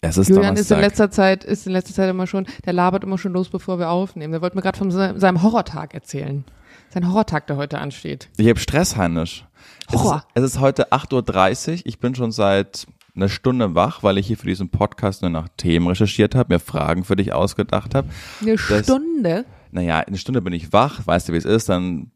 Es ist Julian ist in Donnerstag. letzter Zeit, ist in letzter Zeit immer schon, der labert immer schon los, bevor wir aufnehmen. Der wollte mir gerade von se- seinem Horrortag erzählen. Sein Horrortag, der heute ansteht. Ich habe Stress, Heinisch. Es ist, Horror. es ist heute 8.30 Uhr. Ich bin schon seit einer Stunde wach, weil ich hier für diesen Podcast nur nach Themen recherchiert habe, mir Fragen für dich ausgedacht habe. Eine Das- Stunde? Naja, eine Stunde bin ich wach, weißt du, wie es ist, dann,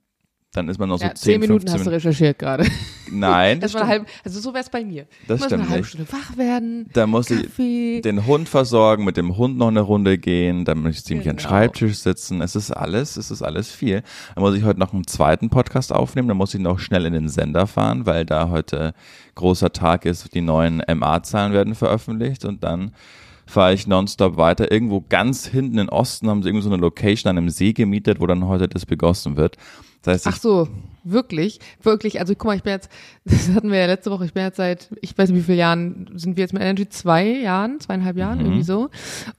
dann ist man noch so Ja, 10, zehn Minuten 15 hast du recherchiert gerade. Nein, das stimmt. halbe, also so wär's bei mir. Das Muss stimmt eine halbe nicht. Stunde wach werden. Da muss Kaffee. ich den Hund versorgen, mit dem Hund noch eine Runde gehen, dann muss ich ziemlich am Genau. Schreibtisch sitzen. Es ist alles, es ist alles viel. Dann muss ich heute noch einen zweiten Podcast aufnehmen, dann muss ich noch schnell in den Sender fahren, weil da heute großer Tag ist, die neuen MA-Zahlen werden veröffentlicht und dann fahre ich nonstop weiter. Irgendwo ganz hinten im Osten haben sie irgendwie so eine Location an einem See gemietet, wo dann heute das begossen wird. Das heißt, Ach so, wirklich, wirklich. Also guck mal, ich bin jetzt, das hatten wir ja letzte Woche, ich bin jetzt seit, ich weiß nicht wie viele Jahren, sind wir jetzt mit Energy? Zwei Jahren, zweieinhalb Jahren, Mhm. irgendwie so.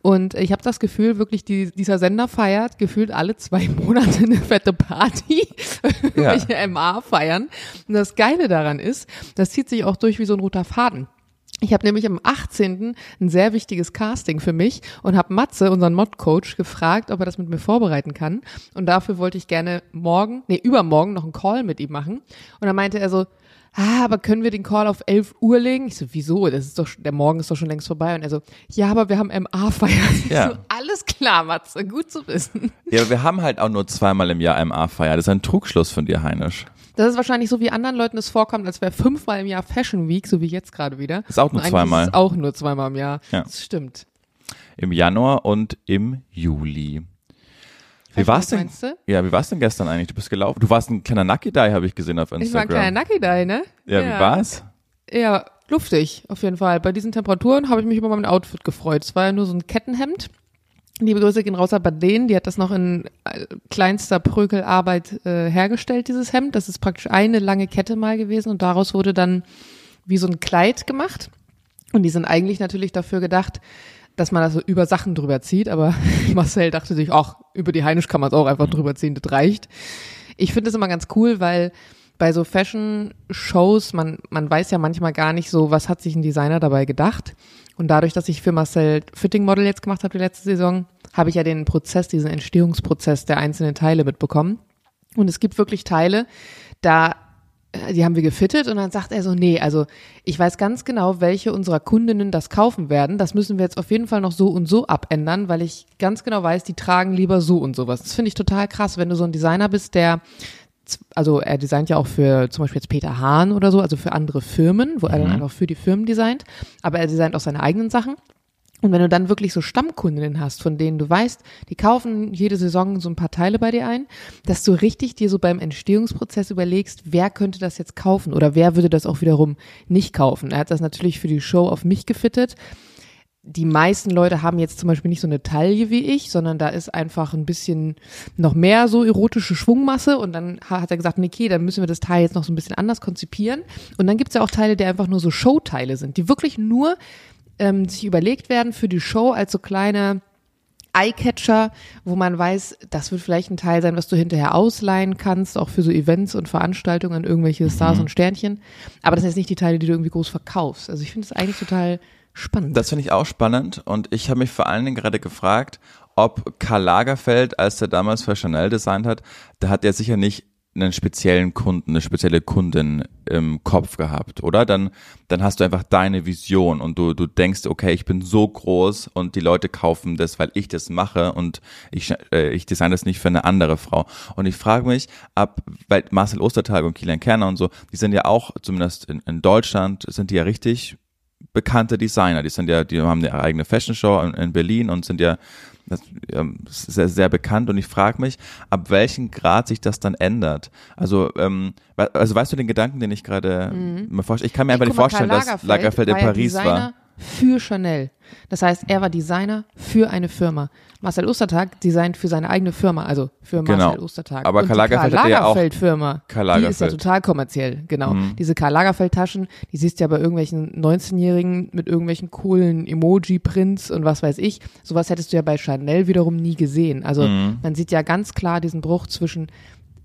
Und ich habe das Gefühl, wirklich, die, dieser Sender feiert gefühlt alle zwei Monate eine fette Party, irgendwelche MA feiern. Und das Geile daran ist, das zieht sich auch durch wie so ein roter Faden. Ich habe nämlich am 18. ein sehr wichtiges Casting für mich und habe Matze, unseren Mod-Coach, gefragt, ob er das mit mir vorbereiten kann. Und dafür wollte ich gerne morgen, nee, übermorgen noch einen Call mit ihm machen. Und dann meinte er so, ah, aber können wir den Call auf 11 Uhr legen? Ich so, wieso? Das ist doch, der Morgen ist doch schon längst vorbei. Und er so, ja, aber wir haben MA-Feier. Ja. so, alles klar, Matze, gut zu wissen. ja, aber wir haben halt auch nur zweimal im Jahr MA-Feier. Das ist ein Trugschluss von dir, Heinisch. Das ist wahrscheinlich so, wie anderen Leuten es vorkommt, als wäre fünfmal im Jahr Fashion Week, so wie jetzt gerade wieder. Ist auch nur zweimal. Ist auch nur zweimal im Jahr. Ja. Das stimmt. Im Januar und im Juli. Wie war's denn? Ja, wie war's denn gestern eigentlich? Du bist gelaufen. Du warst ein kleiner Nucky Die, habe ich gesehen auf Ich war ein Instagram. kleiner Nucky Dye, ne? ja, wie war's? Ja, luftig, auf jeden Fall. Bei diesen Temperaturen habe ich mich über mein Outfit gefreut. Es war ja nur so ein Kettenhemd. Liebe Grüße gehen raus an Baden, die hat das noch in äh, kleinster Prökelarbeit äh, hergestellt, dieses Hemd. Das ist praktisch eine lange Kette mal gewesen und daraus wurde dann wie so ein Kleid gemacht. Und die sind eigentlich natürlich dafür gedacht, dass man das so über Sachen drüber zieht, aber Marcel dachte sich, ach, über die Heinisch kann man es auch einfach drüber ziehen, das reicht. Ich finde es immer ganz cool, weil bei so Fashion-Shows, man, man weiß ja manchmal gar nicht so, was hat sich ein Designer dabei gedacht. Und dadurch, dass ich für Marcel Fitting Model jetzt gemacht habe die letzte Saison, habe ich ja den Prozess, diesen Entstehungsprozess der einzelnen Teile mitbekommen. Und es gibt wirklich Teile, da äh, die haben wir gefittet und dann sagt er so, nee, also ich weiß ganz genau, welche unserer Kundinnen das kaufen werden. Das müssen wir jetzt auf jeden Fall noch so und so abändern, weil ich ganz genau weiß, die tragen lieber so und sowas. Das finde ich total krass, wenn du so ein Designer bist, der also er designt ja auch für zum Beispiel jetzt Peter Hahn oder so, also für andere Firmen, wo er dann einfach für die Firmen designt, aber er designt auch seine eigenen Sachen. Und wenn du dann wirklich so Stammkundinnen hast, von denen du weißt, die kaufen jede Saison so ein paar Teile bei dir ein, dass du richtig dir so beim Entstehungsprozess überlegst, wer könnte das jetzt kaufen oder wer würde das auch wiederum nicht kaufen. Er hat das natürlich für die Show auf mich gefittet. Die meisten Leute haben jetzt zum Beispiel nicht so eine Taille wie ich, sondern da ist einfach ein bisschen noch mehr so erotische Schwungmasse und dann ha- hat er gesagt, okay, dann müssen wir das Teil jetzt noch so ein bisschen anders konzipieren. Und dann gibt's ja auch Teile, die einfach nur so Showteile sind, die wirklich nur ähm, sich überlegt werden für die Show als so kleine Eyecatcher, wo man weiß, das wird vielleicht ein Teil sein, was du hinterher ausleihen kannst, auch für so Events und Veranstaltungen, irgendwelche Stars und Sternchen. Aber das sind jetzt nicht die Teile, die du irgendwie groß verkaufst. Also ich finde das eigentlich total spannend. Das finde ich auch spannend und ich habe mich vor allen Dingen gerade gefragt, ob Karl Lagerfeld, als er damals für Chanel designt hat, da hat er sicher nicht einen speziellen Kunden, eine spezielle Kundin im Kopf gehabt, oder? Dann, dann hast du einfach deine Vision und du, du denkst, okay, ich bin so groß und die Leute kaufen das, weil ich das mache und ich, äh, ich design das nicht für eine andere Frau. Und ich frage mich, ab, weil Marcel Ostertag und Kilian Kerner und so, die sind ja auch, zumindest in, in Deutschland, sind die ja richtig bekannte Designer. Die sind ja, die haben eine eigene Fashion Show in, in Berlin und sind ja das, sehr, sehr bekannt. Und ich frage mich, ab welchem Grad sich das dann ändert. Also, ähm, also weißt du den Gedanken, den ich gerade mir vorstelle? Ich kann mir einfach nicht vorstellen, Karl dass Lagerfeld in Paris Designer war. Für Chanel. Das heißt, er war Designer für eine Firma. Marcel Ostertag designt für seine eigene Firma, also für Marcel Genau. Ostertag. Aber Und Karl Lagerfeld Karl hatte ja auch- Lagerfeld Firma, Karl die ist ja Lagerfeld. Mhm. total kommerziell, genau. Diese Karl Lagerfeld Taschen, die siehst du ja bei irgendwelchen 19-Jährigen mit irgendwelchen coolen Emoji-Prints und was weiß ich. Sowas hättest du ja bei Chanel wiederum nie gesehen. Also Mhm. man sieht ja ganz klar diesen Bruch zwischen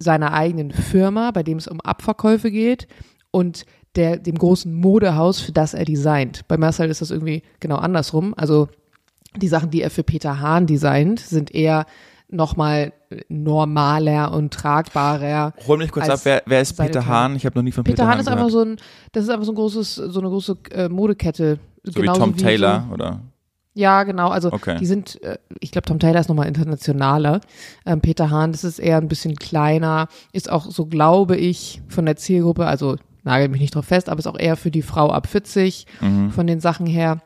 seiner eigenen Firma, bei dem es um Abverkäufe geht, und der, dem großen Modehaus, für das er designt. Bei Marcel ist das irgendwie genau andersrum. Also die Sachen, die er für Peter Hahn designt, sind eher nochmal normaler und tragbarer. Hol mich kurz ab, wer, wer ist Peter Hahn? Ich habe noch nie von Peter, Peter Hahn. Hahn ist gehört. einfach so ein, das ist einfach so ein großes, so eine große äh, Modekette. so wie Genauso Tom Taylor, so, oder? ja, genau. Also Okay. die sind, äh, ich glaube, Tom Taylor ist nochmal internationaler. Ähm, Peter Hahn, das ist eher ein bisschen kleiner, ist auch so, glaube ich, von der Zielgruppe, also nagel mich nicht drauf fest, aber ist auch eher für die Frau ab 40 Mhm. von den Sachen her.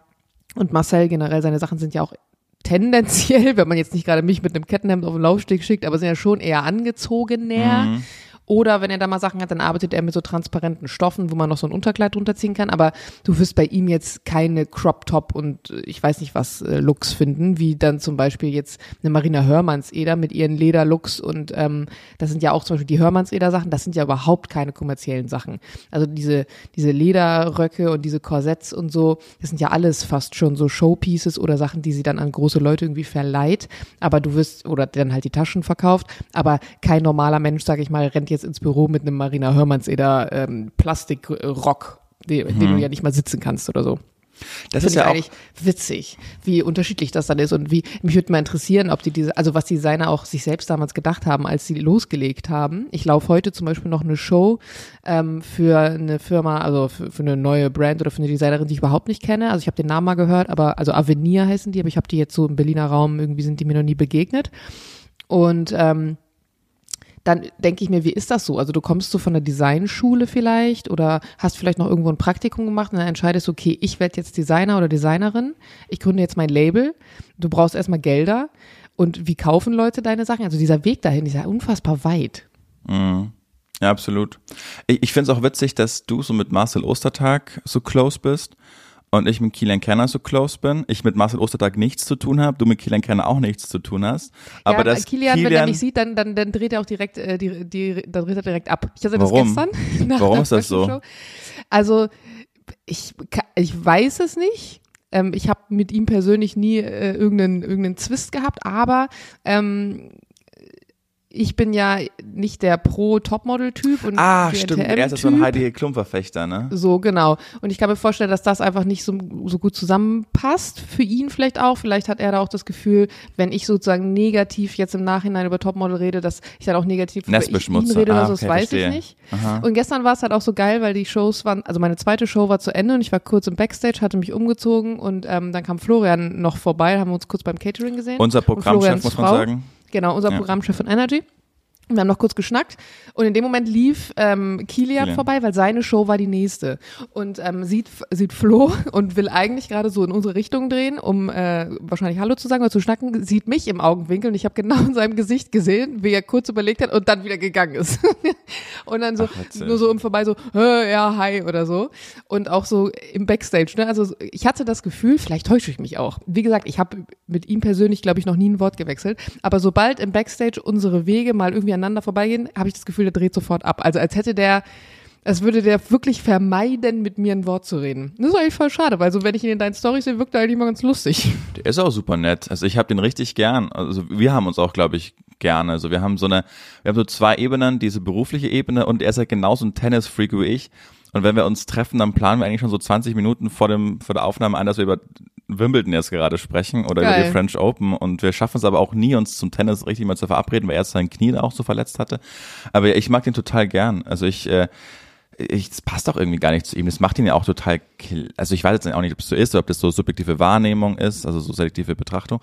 Und Marcel generell, seine Sachen sind ja auch tendenziell, wenn man jetzt nicht gerade mich mit einem Kettenhemd auf den Laufsteg schickt, aber sind ja schon eher angezogener. Mhm. Oder wenn er da mal Sachen hat, dann arbeitet er mit so transparenten Stoffen, wo man noch so ein Unterkleid drunter ziehen kann. Aber du wirst bei ihm jetzt keine Crop Top und äh, ich weiß nicht was äh, Looks finden, wie dann zum Beispiel jetzt eine Marina Hörmannseder mit ihren Lederlooks und ähm, das sind ja auch zum Beispiel die Hörmannseder Sachen. Das sind ja überhaupt keine kommerziellen Sachen. Also diese diese Lederröcke und diese Korsetts und so, das sind ja alles fast schon so Showpieces oder Sachen, die sie dann an große Leute irgendwie verleiht. Aber du wirst oder dann halt die Taschen verkauft. Aber kein normaler Mensch, sag ich mal, rennt jetzt ins Büro mit einem Marina Hörmannseder ähm, Plastikrock, den, den du ja nicht mal sitzen kannst oder so. Das ist ja eigentlich witzig, wie unterschiedlich das dann ist und wie mich würde mal interessieren, ob die diese, also was die Designer auch sich selbst damals gedacht haben, als sie losgelegt haben. Ich laufe heute zum Beispiel noch eine Show ähm, für eine Firma, also für, für eine neue Brand oder für eine Designerin, die ich überhaupt nicht kenne. Also ich habe den Namen mal gehört, aber also Avenir heißen die, aber ich habe die jetzt so im Berliner Raum irgendwie sind die mir noch nie begegnet. Und ähm, dann denke ich mir, wie ist das so? Also du kommst so von der Designschule vielleicht oder hast vielleicht noch irgendwo ein Praktikum gemacht und dann entscheidest du, okay, ich werde jetzt Designer oder Designerin, ich gründe jetzt mein Label, du brauchst erstmal Gelder und wie kaufen Leute deine Sachen? Also dieser Weg dahin ist ja unfassbar weit. ja, absolut. Ich, ich finde es auch witzig, dass du so mit Marcel Ostertag so close bist und ich mit Kilian Kerner so close bin. Ich mit Marcel Ostertag nichts zu tun habe, du mit Kilian Kerner auch nichts zu tun hast. Aber ja, dass Kilian, wenn er Kilian mich sieht, dann, dann, dann dreht er auch direkt, äh, die, die, dann dreht er direkt ab. Ich hatte das Warum? gestern. nach Warum der ist das so? Show. Also ich, ich weiß es nicht. Ähm, ich habe mit ihm persönlich nie äh, irgendeinen, irgendeinen Zwist gehabt, aber ähm, ich bin ja nicht der Pro-Topmodel-Typ und Ah, der stimmt. Er ist ja so ein. Heidi Klum-Verfechter, ne? So, genau. Und ich kann mir vorstellen, dass das einfach nicht so, so gut zusammenpasst. Für ihn vielleicht auch. Vielleicht hat er da auch das Gefühl, wenn ich sozusagen negativ jetzt im Nachhinein über Topmodel rede, dass ich dann auch negativ über ihn rede oder Ah, so, das okay, weiß verstehe. ich nicht. Aha. Und gestern war es halt auch so geil, weil die Shows waren, also meine zweite Show war zu Ende und ich war kurz im Backstage, hatte mich umgezogen und ähm, dann kam Florian noch vorbei, haben wir uns kurz beim Catering gesehen. Unser Programmchef, muss man Frau. sagen. Genau, unser Ja. Programmchef von Energy. Wir haben noch kurz geschnackt und in dem Moment lief ähm, Kilian, Kilian. vorbei, weil seine Show war die nächste und ähm, sieht sieht Flo und will eigentlich gerade so in unsere Richtung drehen, um äh, wahrscheinlich Hallo zu sagen oder zu schnacken, sieht mich im Augenwinkel und ich habe genau in seinem Gesicht gesehen, wie er kurz überlegt hat und dann wieder gegangen ist und dann so Ach, nur so im Vorbei so "Hä, ja hi oder so und auch so im Backstage. Ne? Also ich hatte das Gefühl, vielleicht täusche ich mich auch. Wie gesagt, ich habe mit ihm persönlich glaube ich noch nie ein Wort gewechselt, aber sobald im Backstage unsere Wege mal irgendwie aneinander vorbeigehen, habe ich das Gefühl, der dreht sofort ab. Also als hätte der, als würde der wirklich vermeiden, mit mir ein Wort zu reden. Das ist eigentlich voll schade, weil so wenn ich ihn in deinen Storys sehe, wirkt er eigentlich immer ganz lustig. Der ist auch super nett. Also ich habe den richtig gern. Also wir haben uns auch, glaube ich, gerne. Also wir haben so eine, wir haben so zwei Ebenen, diese berufliche Ebene und er ist ja genauso ein Tennis-Freak wie ich. Und wenn wir uns treffen, dann planen wir eigentlich schon so 20 Minuten vor dem vor der Aufnahme ein, dass wir über Wimbledon jetzt gerade sprechen oder über Geil. die French Open. Und wir schaffen es aber auch nie, uns zum Tennis richtig mal zu verabreden, weil er sein Knie auch so verletzt hatte. Aber ich mag den total gern. Also ich, äh, ich, das passt auch irgendwie gar nicht zu ihm. Das macht ihn ja auch total, kill- also ich weiß jetzt auch nicht, ob es so ist oder ob das so subjektive Wahrnehmung ist, also so selektive Betrachtung.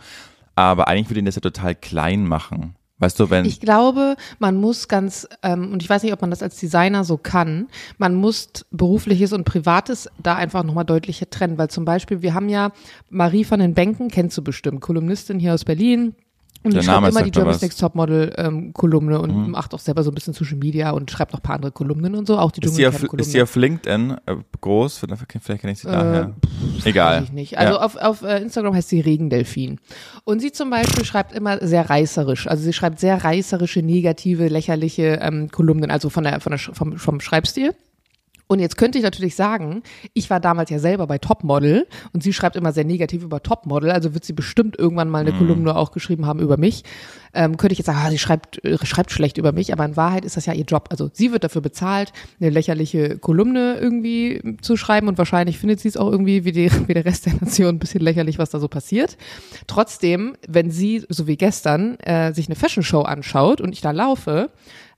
Aber eigentlich würde ihn das ja total klein machen. Weißt du, wenn, Ich glaube, man muss ganz, ähm, und ich weiß nicht, ob man das als Designer so kann, man muss berufliches und privates da einfach nochmal deutlicher trennen, weil zum Beispiel, wir haben ja Marie von den Bänken, kennst du bestimmt, Kolumnistin hier aus Berlin. Und Der die Name schreibt immer die sagt mir German was. Next Topmodel ähm, Kolumne und macht auch selber so ein bisschen Social Media und schreibt noch ein paar andere Kolumnen und so, auch die auf, Dschungelcamp-Kolumne. ist sie auf LinkedIn äh, groß? Vielleicht kenne ich sie daher. Weiß Egal. ich nicht. Also ja. auf, auf äh, Instagram heißt sie Regendelfin. Und sie zum Beispiel schreibt immer sehr reißerisch. Also sie schreibt sehr reißerische, negative, lächerliche ähm, Kolumnen, also von der, von der, vom, vom Schreibstil. Und jetzt könnte ich natürlich sagen, ich war damals ja selber bei Topmodel und sie schreibt immer sehr negativ über Topmodel, also wird sie bestimmt irgendwann mal eine Kolumne auch geschrieben haben über mich. ähm, könnte ich jetzt sagen, ah, sie schreibt, äh, schreibt schlecht über mich, aber in Wahrheit ist das ja ihr Job. Also sie wird dafür bezahlt, eine lächerliche Kolumne irgendwie zu schreiben und wahrscheinlich findet sie es auch irgendwie wie, die, wie der Rest der Nation ein bisschen lächerlich, was da so passiert. Trotzdem, wenn sie, so wie gestern, äh, sich eine Fashion Show anschaut und ich da laufe,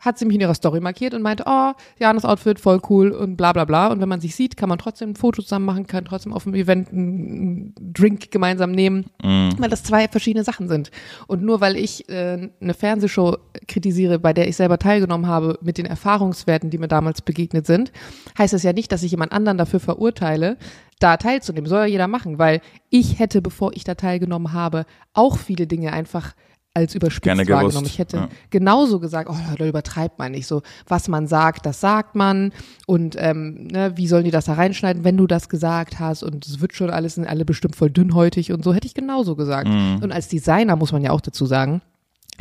hat sie mich in ihrer Story markiert und meinte, oh, Janas Outfit, voll cool und bla bla bla. Und wenn man sich sieht, kann man trotzdem ein Foto zusammen machen, kann trotzdem auf dem Event einen Drink gemeinsam nehmen, mm. weil das zwei verschiedene Sachen sind. Und nur weil ich äh, eine Fernsehshow kritisiere, bei der ich selber teilgenommen habe, mit den Erfahrungswerten, die mir damals begegnet sind, heißt das ja nicht, dass ich jemand anderen dafür verurteile, da teilzunehmen. Soll ja jeder machen, weil ich hätte, bevor ich da teilgenommen habe, auch viele Dinge einfach als überspitzt wahrgenommen. Ich hätte ja. genauso gesagt, oh, da übertreibt man nicht so. Was man sagt, das sagt man. Und ähm, ne, wie sollen die das da reinschneiden, wenn du das gesagt hast? Und es wird schon alles, sind alle bestimmt voll dünnhäutig und so, hätte ich genauso gesagt. Mhm. Und als Designer muss man ja auch dazu sagen,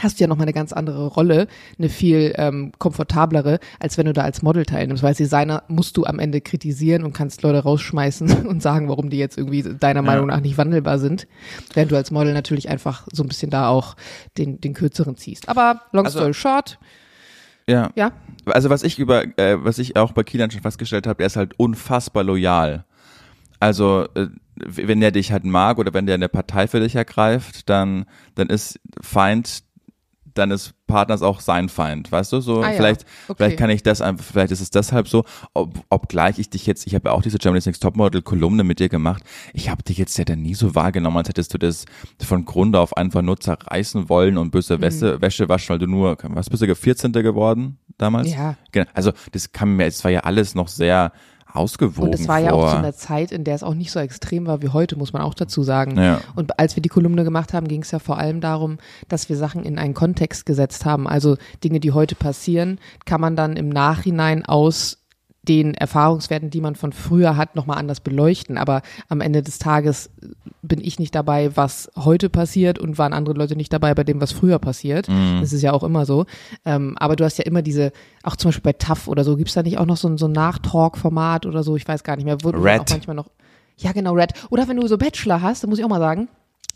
hast du ja nochmal eine ganz andere Rolle, eine viel ähm, komfortablere, als wenn du da als Model teilnimmst. Weil als Designer musst du am Ende kritisieren und kannst Leute rausschmeißen und sagen, warum die jetzt irgendwie deiner Meinung nach nicht wandelbar sind. Während du als Model natürlich einfach so ein bisschen da auch den, den kürzeren ziehst. Aber long also, story short. Ja. Ja. Also was ich über, äh, was ich auch bei Kielan schon festgestellt habe, er ist halt unfassbar loyal. Also äh, wenn er dich halt mag oder wenn der eine Partei für dich ergreift, dann, dann ist Feind deines Partners auch sein Feind, weißt du? So, ah, vielleicht, ja. okay. vielleicht kann ich das einfach, vielleicht ist es deshalb so, ob, obgleich ich dich jetzt, ich habe ja auch diese Germany's Next Topmodel Kolumne mit dir gemacht, ich habe dich jetzt ja dann nie so wahrgenommen, als hättest du das von Grund auf einfach nur zerreißen wollen und böse mhm. Wäsche, Wäsche waschen, weil du nur, was bist du, 14. geworden damals? Ja. Genau, also das kam mir, es war ja alles noch sehr, ausgewogen. Und es war vor. ja auch zu einer Zeit, in der es auch nicht so extrem war wie heute, muss man auch dazu sagen. Ja. Und als wir die Kolumne gemacht haben, ging es ja vor allem darum, dass wir Sachen in einen Kontext gesetzt haben. Also Dinge, die heute passieren, kann man dann im Nachhinein aus den Erfahrungswerten, die man von früher hat, nochmal anders beleuchten. Aber am Ende des Tages bin ich nicht dabei, was heute passiert und waren andere Leute nicht dabei bei dem, was früher passiert. Mhm. Das ist ja auch immer so. Ähm, aber du hast ja immer diese, auch zum Beispiel bei TAF oder so, gibt's da nicht auch noch so ein, so ein Nachtalk-Format oder so? Ich weiß gar nicht mehr. Wo Red. Auch manchmal noch, ja, genau, Red. Oder wenn du so Bachelor hast, da muss ich auch mal sagen,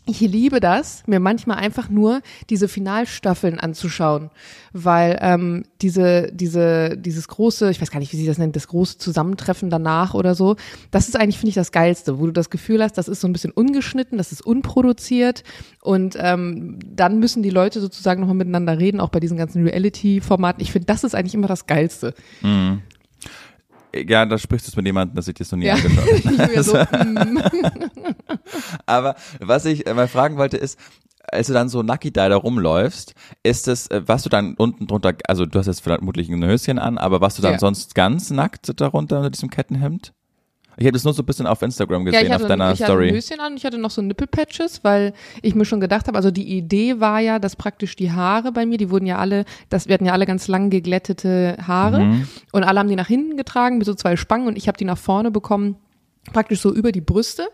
ich liebe das, mir manchmal einfach nur diese Finalstaffeln anzuschauen, weil ähm, diese, diese, dieses große, ich weiß gar nicht, wie sie das nennt, das große Zusammentreffen danach oder so, das ist eigentlich, finde ich, das Geilste, wo du das Gefühl hast, das ist so ein bisschen ungeschnitten, das ist unproduziert und ähm, dann müssen die Leute sozusagen nochmal miteinander reden, auch bei diesen ganzen Reality-Formaten. Ich finde, das ist eigentlich immer das Geilste. Mhm. Ja, da sprichst du es mit jemandem, dass ich dir so nie ja. angeschaut habe. so, mm. Aber was ich mal fragen wollte ist, als du dann so nacki da rumläufst, ist es, äh, was du dann unten drunter, also du hast jetzt vermutlich ein Höschen an, aber warst du dann ja. sonst ganz nackt darunter unter diesem Kettenhemd? Ich hätte es nur so ein bisschen auf Instagram gesehen, ja, auf deiner ich Story. Ich hatte ein Höschen an, ich hatte noch so Nippelpatches, weil ich mir schon gedacht habe, also die Idee war ja, dass praktisch die Haare bei mir, die wurden ja alle, das, wir hatten ja alle ganz lang geglättete Haare mhm. und alle haben die nach hinten getragen mit so zwei Spangen und ich habe die nach vorne bekommen praktisch so über die Brüste.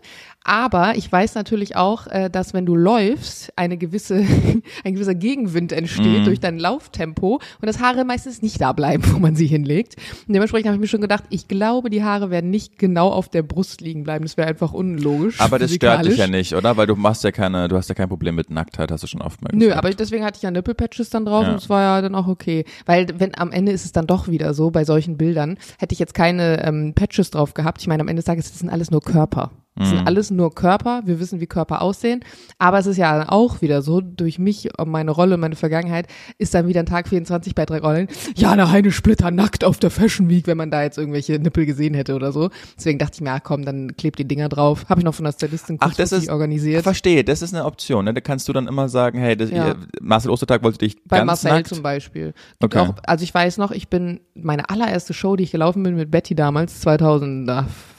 Aber ich weiß natürlich auch, äh, dass wenn du läufst, eine gewisse, ein gewisser Gegenwind entsteht mm. durch dein Lauftempo und dass Haare meistens nicht da bleiben, wo man sie hinlegt. Und dementsprechend habe ich mir schon gedacht, ich glaube, die Haare werden nicht genau auf der Brust liegen bleiben. Das wäre einfach unlogisch. Aber das stört dich ja nicht, oder? Weil du machst ja keine, du hast ja kein Problem mit Nacktheit, hast du schon oft mal Nö, gesagt. aber deswegen hatte ich ja Nippelpatches dann drauf ja. und es war ja dann auch okay. Weil wenn am Ende ist es dann doch wieder so, bei solchen Bildern, hätte ich jetzt keine ähm, Patches drauf gehabt. Ich meine, am Ende des Tages, das sind alles nur Körper. Das sind mhm. alles nur Körper. Wir wissen, wie Körper aussehen. Aber es ist ja auch wieder so, durch mich, meine Rolle, meine Vergangenheit, ist dann wieder ein Tag 24 bei drei Rollen. Ja, eine Heine Splitter nackt auf der Fashion Week, wenn man da jetzt irgendwelche Nippel gesehen hätte oder so. Deswegen dachte ich mir, ach komm, dann klebt die Dinger drauf. Habe ich noch von der Stylistin ach, das ist, organisiert. Verstehe, das ist eine Option. Ne? Da kannst du dann immer sagen, hey, das, ja. Marcel Ostertag wollte dich bei ganz Marcel nackt. zum Beispiel. okay. Auch, also ich weiß noch, ich bin meine allererste Show, die ich gelaufen bin mit Betty damals, 2000,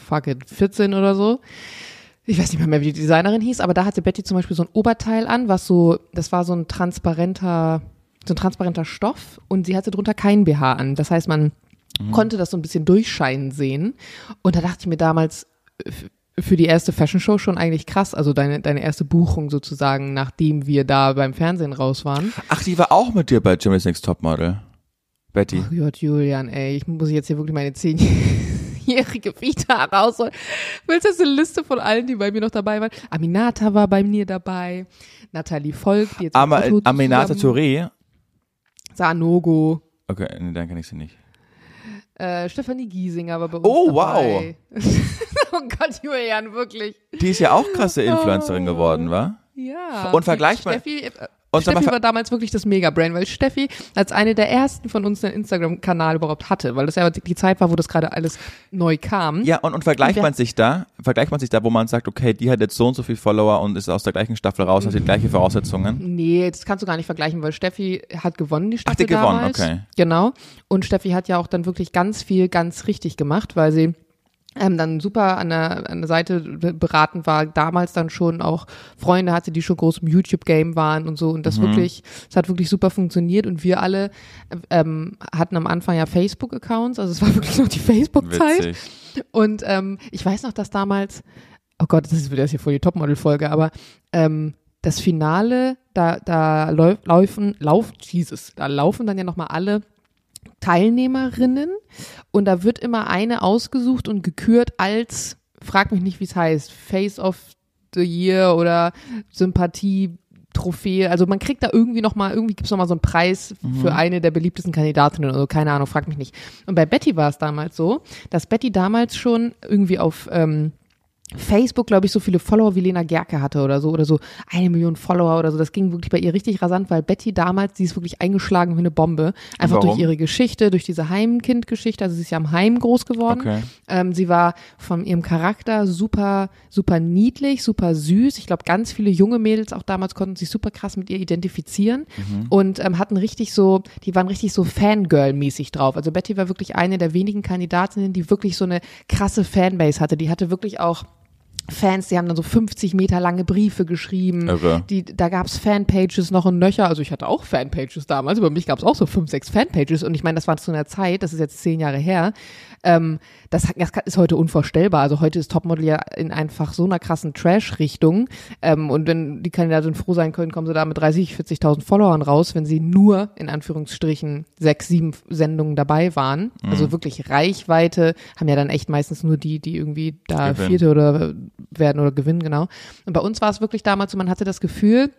fuck it, 14 oder so. Ich weiß nicht mehr, wie die Designerin hieß, aber da hatte Betty zum Beispiel so ein Oberteil an, was so, das war so ein transparenter, so ein transparenter Stoff und sie hatte drunter kein BH an. Das heißt, man mhm. konnte das so ein bisschen durchscheinen sehen. Und da dachte ich mir damals, für die erste Fashion Show schon eigentlich krass, also deine, deine erste Buchung sozusagen, nachdem wir da beim Fernsehen raus waren. Ach, die war auch mit dir bei Jimmy's Next Topmodel. Betty. Ach Gott, Julian, ey, ich muss jetzt hier wirklich meine zehn zehnjährige Vita rausholen. Willst du jetzt eine Liste von allen, die bei mir noch dabei waren? Aminata war bei mir dabei, Nathalie Volk, die jetzt Aber Auto Aminata Touré, Sanogo, okay, nee, dann kann ich sie nicht. äh, Stefanie Giesinger war bei uns Oh, dabei. oh Gott, Julian, wirklich. Die ist ja auch krasse Influencerin geworden, wa? Ja. Und vergleich mal- Steffi, äh, Und Steffi war damals wirklich das Mega-Brain, weil Steffi als eine der ersten von uns einen Instagram-Kanal überhaupt hatte, weil das ja die Zeit war, wo das gerade alles neu kam. Ja, und, und vergleicht Wer- man sich da, vergleicht man sich da, wo man sagt, okay, die hat jetzt so und so viel Follower und ist aus der gleichen Staffel raus, hat die gleiche Voraussetzungen. Nee, das kannst du gar nicht vergleichen, weil Steffi hat gewonnen, die Staffel die gewonnen, okay. Genau. Und Steffi hat ja auch dann wirklich ganz viel ganz richtig gemacht, weil sie ähm, dann super an der, an der Seite be- beraten war, damals dann schon auch Freunde hatte, die schon groß im YouTube-Game waren und so. Und Mhm. das wirklich, es hat wirklich super funktioniert. Und wir alle ähm, hatten am Anfang ja Facebook-Accounts, also es war wirklich noch die Facebook-Zeit. Und ähm, ich weiß noch, dass damals, oh Gott, das ist wieder hier voll die Topmodel-Folge, aber ähm, das Finale, da, da läu laufen, laufen, Jesus, da laufen dann ja nochmal alle Teilnehmerinnen und da wird immer eine ausgesucht und gekürt als, frag mich nicht, wie es heißt, Face of the Year oder Sympathie. Trophäe, also man kriegt da irgendwie nochmal, irgendwie gibt's noch mal so einen Preis für eine der beliebtesten Kandidatinnen oder so, keine Ahnung, frag mich nicht. Und bei Betty war es damals so, dass Betty damals schon irgendwie auf ähm, Facebook, glaube ich, so viele Follower wie Lena Gerke hatte oder so, oder so eine Million Follower oder so. Das ging wirklich bei ihr richtig rasant, weil Betty damals, die ist wirklich eingeschlagen wie eine Bombe. Einfach Warum? durch ihre Geschichte, durch diese Heimkind-Geschichte. Also sie ist ja am Heim groß geworden. Okay. Ähm, sie war von ihrem Charakter super, super niedlich, super süß. Ich glaube, ganz viele junge Mädels auch damals konnten sich super krass mit ihr identifizieren und ähm, hatten richtig so, die waren richtig so Fangirl-mäßig drauf. Also Betty war wirklich eine der wenigen Kandidatinnen, die wirklich so eine krasse Fanbase hatte. Die hatte wirklich auch Fans, die haben dann so 50 Meter lange Briefe geschrieben. Irre. Die, da gab's Fanpages noch und nöcher. Also ich hatte auch Fanpages damals. Über mich gab's auch so fünf, sechs Fanpages. Und ich meine, das war zu einer Zeit, das ist jetzt zehn Jahre her. Ähm, das, das ist heute unvorstellbar. Also heute ist Topmodel ja in einfach so einer krassen Trash-Richtung. Ähm, und wenn die Kandidaten froh sein können, kommen sie da mit 30, 40.000 Followern raus, wenn sie nur in Anführungsstrichen sechs, sieben Sendungen dabei waren. Also wirklich Reichweite haben ja dann echt meistens nur die, die irgendwie da vierte oder werden oder gewinnen, genau. Und bei uns war es wirklich damals so, man hatte das Gefühl,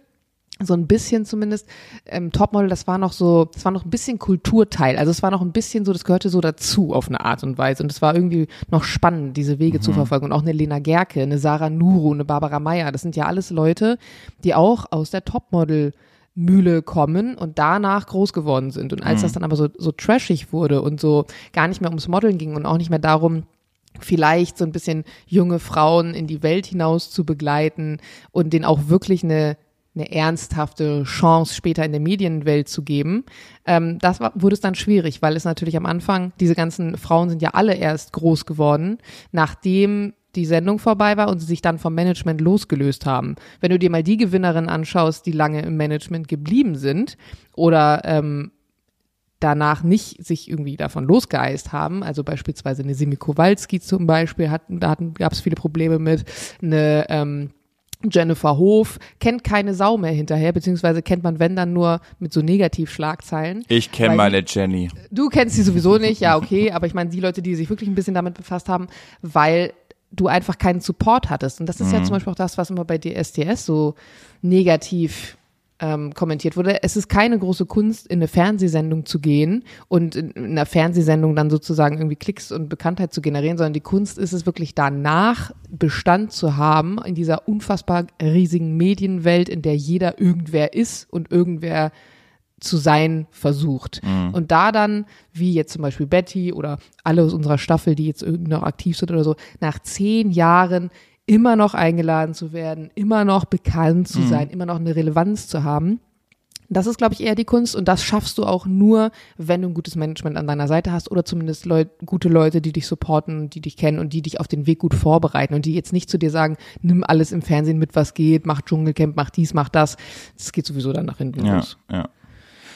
so ein bisschen zumindest, ähm, Topmodel, das war noch so, das war noch ein bisschen Kulturteil. Also es war noch ein bisschen so, das gehörte so dazu auf eine Art und Weise. Und es war irgendwie noch spannend, diese Wege zu verfolgen. Und auch eine Lena Gerke, eine Sarah Nuru, eine Barbara Meyer, das sind ja alles Leute, die auch aus der Topmodel Mühle kommen und danach groß geworden sind. Und als das dann aber so, so trashig wurde und so gar nicht mehr ums Modeln ging und auch nicht mehr darum, vielleicht so ein bisschen junge Frauen in die Welt hinaus zu begleiten und denen auch wirklich eine eine ernsthafte Chance später in der Medienwelt zu geben. Ähm, das war, wurde es dann schwierig, weil es natürlich am Anfang, diese ganzen Frauen sind ja alle erst groß geworden, nachdem die Sendung vorbei war und sie sich dann vom Management losgelöst haben. Wenn du dir mal die Gewinnerinnen anschaust, die lange im Management geblieben sind oder ähm, danach nicht sich irgendwie davon losgeeist haben, also beispielsweise eine Simi Kowalski zum Beispiel, hatten, da hatten, gab es viele Probleme mit, eine ähm, Jennifer Hof, kennt keine Sau mehr hinterher, beziehungsweise kennt man, wenn dann nur mit so Negativschlagzeilen. Ich kenne meine Jenny. Du kennst sie sowieso nicht, ja, okay, aber ich meine, die Leute, die sich wirklich ein bisschen damit befasst haben, weil du einfach keinen Support hattest. Und das ist ja zum Beispiel auch das, was immer bei DSDS so negativ ähm, kommentiert wurde. Es ist keine große Kunst, in eine Fernsehsendung zu gehen und in, in einer Fernsehsendung dann sozusagen irgendwie Klicks und Bekanntheit zu generieren, sondern die Kunst ist es wirklich danach Bestand zu haben in dieser unfassbar riesigen Medienwelt, in der jeder irgendwer ist und irgendwer zu sein versucht. Und da dann, wie jetzt zum Beispiel Betty oder alle aus unserer Staffel, die jetzt irgendwie noch aktiv sind oder so, nach zehn Jahren immer noch eingeladen zu werden, immer noch bekannt zu sein, immer noch eine Relevanz zu haben. Das ist, glaube ich, eher die Kunst und das schaffst du auch nur, wenn du ein gutes Management an deiner Seite hast oder zumindest Leut, gute Leute, die dich supporten die dich kennen und die dich auf den Weg gut vorbereiten und die jetzt nicht zu dir sagen, nimm alles im Fernsehen mit, was geht, mach Dschungelcamp, mach dies, mach das. Das geht sowieso dann nach hinten Ja, los. ja.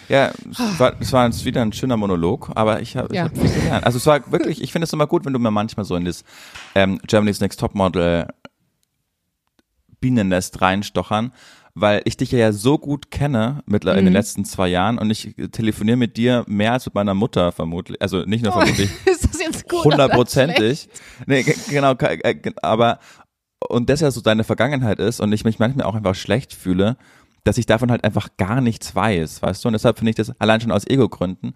Ja, es war, es war wieder ein schöner Monolog, aber ich habe Ja. hab viel gelernt. Also es war wirklich, ich finde es immer gut, wenn du mir manchmal so in das ähm, Germany's Next Topmodel Bienennest reinstochern, weil ich dich ja so gut kenne mittlerweile in Mhm. den letzten zwei Jahren und ich telefoniere mit dir mehr als mit meiner Mutter vermutlich, also nicht nur vermutlich. ist das jetzt gut oder hundertprozentig. Nee, ge- genau, äh, aber und das ja so deine Vergangenheit ist und ich mich manchmal auch einfach schlecht fühle, dass ich davon halt einfach gar nichts weiß, weißt du? Und deshalb finde ich das allein schon aus Ego-Gründen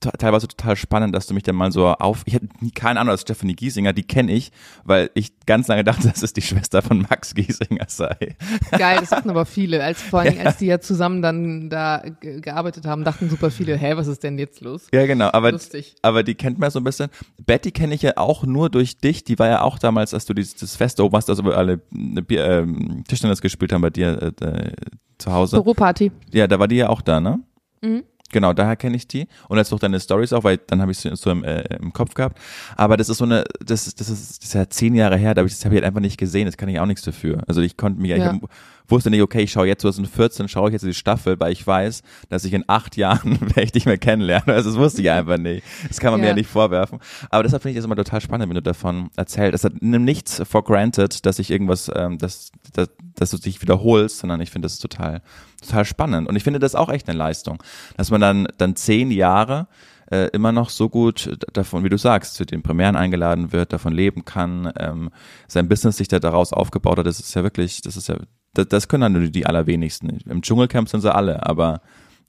teilweise total spannend, dass du mich dann mal so auf. Ich hätte nie keine Ahnung, dass Stephanie Giesinger, die kenne ich, weil ich ganz lange dachte, dass es die Schwester von Max Giesinger sei. Geil, das hatten aber viele. Als, vor allen Dingen, als die ja zusammen dann da ge- gearbeitet haben, dachten super viele, hä, was ist denn jetzt los? Ja, genau, aber Lustig. aber die kennt man so ein bisschen. Betty kenne ich ja auch nur durch dich. Die war ja auch damals, als du dieses Fest oben hast, also alle äh, Bier, ähm, Tischtennis gespielt haben bei dir äh, äh, zu Hause. Büroparty. Ja, da war die ja auch da, ne? Mhm. Genau, daher kenne ich die. Und jetzt auch deine Stories auch, weil dann habe ich sie so im, äh, im Kopf gehabt. Aber das ist so eine, das ist, das ist, das ist ja zehn Jahre her, da habe ich das habe ich halt einfach nicht gesehen, das kann ich auch nichts dafür. Also ich konnte mir, ich Ja. hab, wusste nicht, okay, ich schaue jetzt 2014, schaue ich jetzt die Staffel, weil ich weiß, dass ich in acht Jahren werde ich dich mehr kennenlernen. Also das wusste ich einfach nicht. Das kann man mir Ja. ja nicht vorwerfen. Aber deshalb finde ich das immer total spannend, wenn du davon erzählst. Es hat nimm nichts for granted, dass ich irgendwas, ähm, dass, dass, dass du dich wiederholst, sondern ich finde das total, total spannend. Und ich finde das auch echt eine Leistung, dass man dann, dann zehn Jahre äh, immer noch so gut davon, wie du sagst, zu den Premieren eingeladen wird, davon leben kann, ähm, sein Business sich da daraus aufgebaut hat, das ist ja wirklich, das ist ja, das, das können dann nur die allerwenigsten. Im Dschungelcamp sind sie alle, aber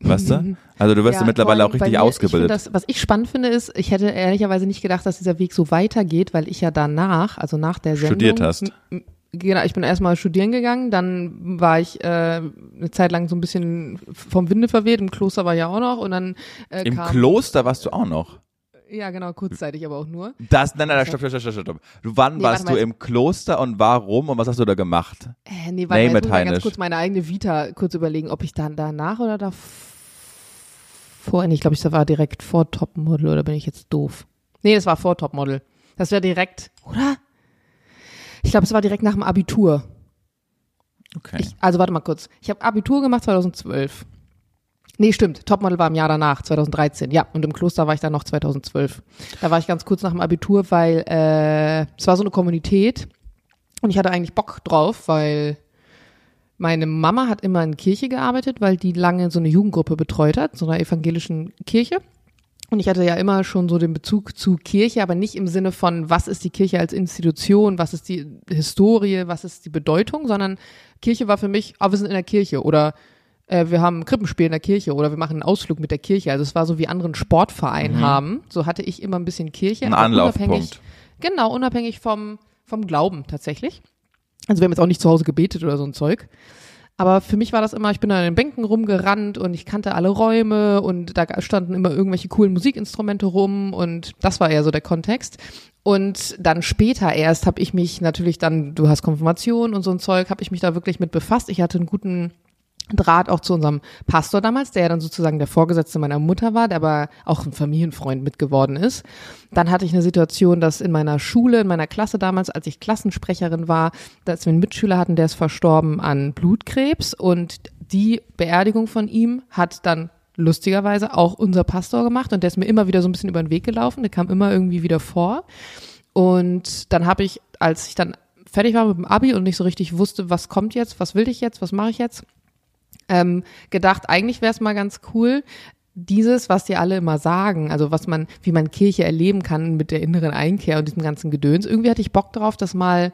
weißt du? Also du wirst ja, mittlerweile auch richtig mir, ausgebildet. Ich das, was ich spannend finde, ist, ich hätte ehrlicherweise nicht gedacht, dass dieser Weg so weitergeht, weil ich ja danach, also nach der Sendung. Studiert hast. Genau, ich bin erstmal studieren gegangen, dann war ich äh, eine Zeit lang so ein bisschen vom Winde verweht, im Kloster war ich ja auch noch und dann äh, Im kam, Kloster warst du auch noch. Ja, genau, kurzzeitig aber auch nur. Das, nein, nein, nein, stopp, stopp, stopp, stopp. Du, wann Nee, warst mal, du im Kloster und warum und was hast du da gemacht? Äh, nee, warte, mal, ich mal ganz kurz meine eigene Vita kurz überlegen, ob ich dann danach oder davor, ich glaube, ich war direkt vor Topmodel oder bin ich jetzt doof? Nee, das war vor Topmodel. Das wäre direkt, oder? Ich glaube, es war direkt nach dem Abitur. Okay. Ich, also warte mal kurz. Ich habe Abitur gemacht 2012. Nee, stimmt. Topmodel war im Jahr danach, 2013. Ja, und im Kloster war ich dann noch 2012. Da war ich ganz kurz nach dem Abitur, weil äh, es war so eine Kommunität und ich hatte eigentlich Bock drauf, weil meine Mama hat immer in Kirche gearbeitet, weil die lange so eine Jugendgruppe betreut hat, so einer evangelischen Kirche. Und ich hatte ja immer schon so den Bezug zu Kirche, aber nicht im Sinne von, was ist die Kirche als Institution, was ist die Historie, was ist die Bedeutung, sondern Kirche war für mich, ah, wir sind in der Kirche oder äh, wir haben ein Krippenspiel in der Kirche oder wir machen einen Ausflug mit der Kirche. Also es war so wie andere einen Sportverein haben. So hatte ich immer ein bisschen Kirche. Ein aber Anlaufpunkt. unabhängig- Genau, unabhängig vom, vom Glauben tatsächlich. Also wir haben jetzt auch nicht zu Hause gebetet oder so ein Zeug. Aber für mich war das immer, ich bin da in den Bänken rumgerannt und ich kannte alle Räume und da standen immer irgendwelche coolen Musikinstrumente rum und das war eher so der Kontext. Und dann später erst habe ich mich natürlich dann, du hast Konfirmation und so ein Zeug, habe ich mich da wirklich mit befasst. Ich hatte einen guten Draht auch zu unserem Pastor damals, der ja dann sozusagen der Vorgesetzte meiner Mutter war, der aber auch ein Familienfreund mitgeworden ist. Dann hatte ich eine Situation, dass in meiner Schule, in meiner Klasse damals, als ich Klassensprecherin war, dass wir einen Mitschüler hatten, der ist verstorben an Blutkrebs und die Beerdigung von ihm hat dann lustigerweise auch unser Pastor gemacht und der ist mir immer wieder so ein bisschen über den Weg gelaufen, der kam immer irgendwie wieder vor. Und dann habe ich, als ich dann fertig war mit dem Abi und nicht so richtig wusste, was kommt jetzt, was will ich jetzt, was mache ich jetzt, ähm, gedacht, eigentlich wäre es mal ganz cool, dieses, was die alle immer sagen, also was man, wie man Kirche erleben kann mit der inneren Einkehr und diesem ganzen Gedöns. Irgendwie hatte ich Bock drauf, das mal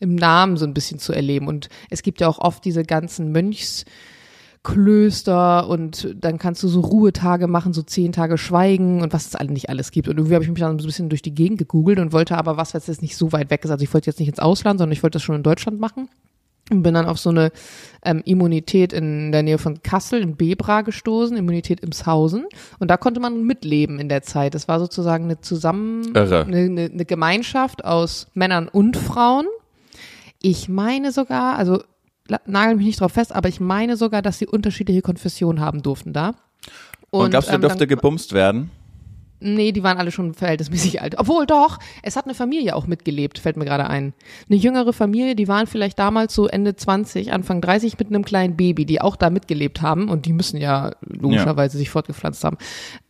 im Namen so ein bisschen zu erleben. Und es gibt ja auch oft diese ganzen Mönchsklöster und dann kannst du so Ruhetage machen, so zehn Tage schweigen und was es alle nicht alles gibt. Und irgendwie habe ich mich dann so ein bisschen durch die Gegend gegoogelt und wollte aber was, was jetzt nicht so weit weg ist. Also ich wollte jetzt nicht ins Ausland, sondern ich wollte das schon in Deutschland machen. Und bin dann auf so eine ähm, Immunität in der Nähe von Kassel in Bebra gestoßen, Immunität Imshausen. Und da konnte man mitleben in der Zeit. Das war sozusagen eine zusammen, eine, eine, eine Gemeinschaft aus Männern und Frauen. Ich meine sogar, also nagel mich nicht drauf fest, aber ich meine sogar, dass sie unterschiedliche Konfessionen haben durften da. Und, glaubst du, ähm, dürfte gebumst werden? Nee, die waren alle schon verhältnismäßig alt. Obwohl doch, es hat eine Familie auch mitgelebt, fällt mir gerade ein. Eine jüngere Familie, die waren vielleicht damals so Ende 20, Anfang 30 mit einem kleinen Baby, die auch da mitgelebt haben und die müssen ja logischerweise sich fortgepflanzt haben.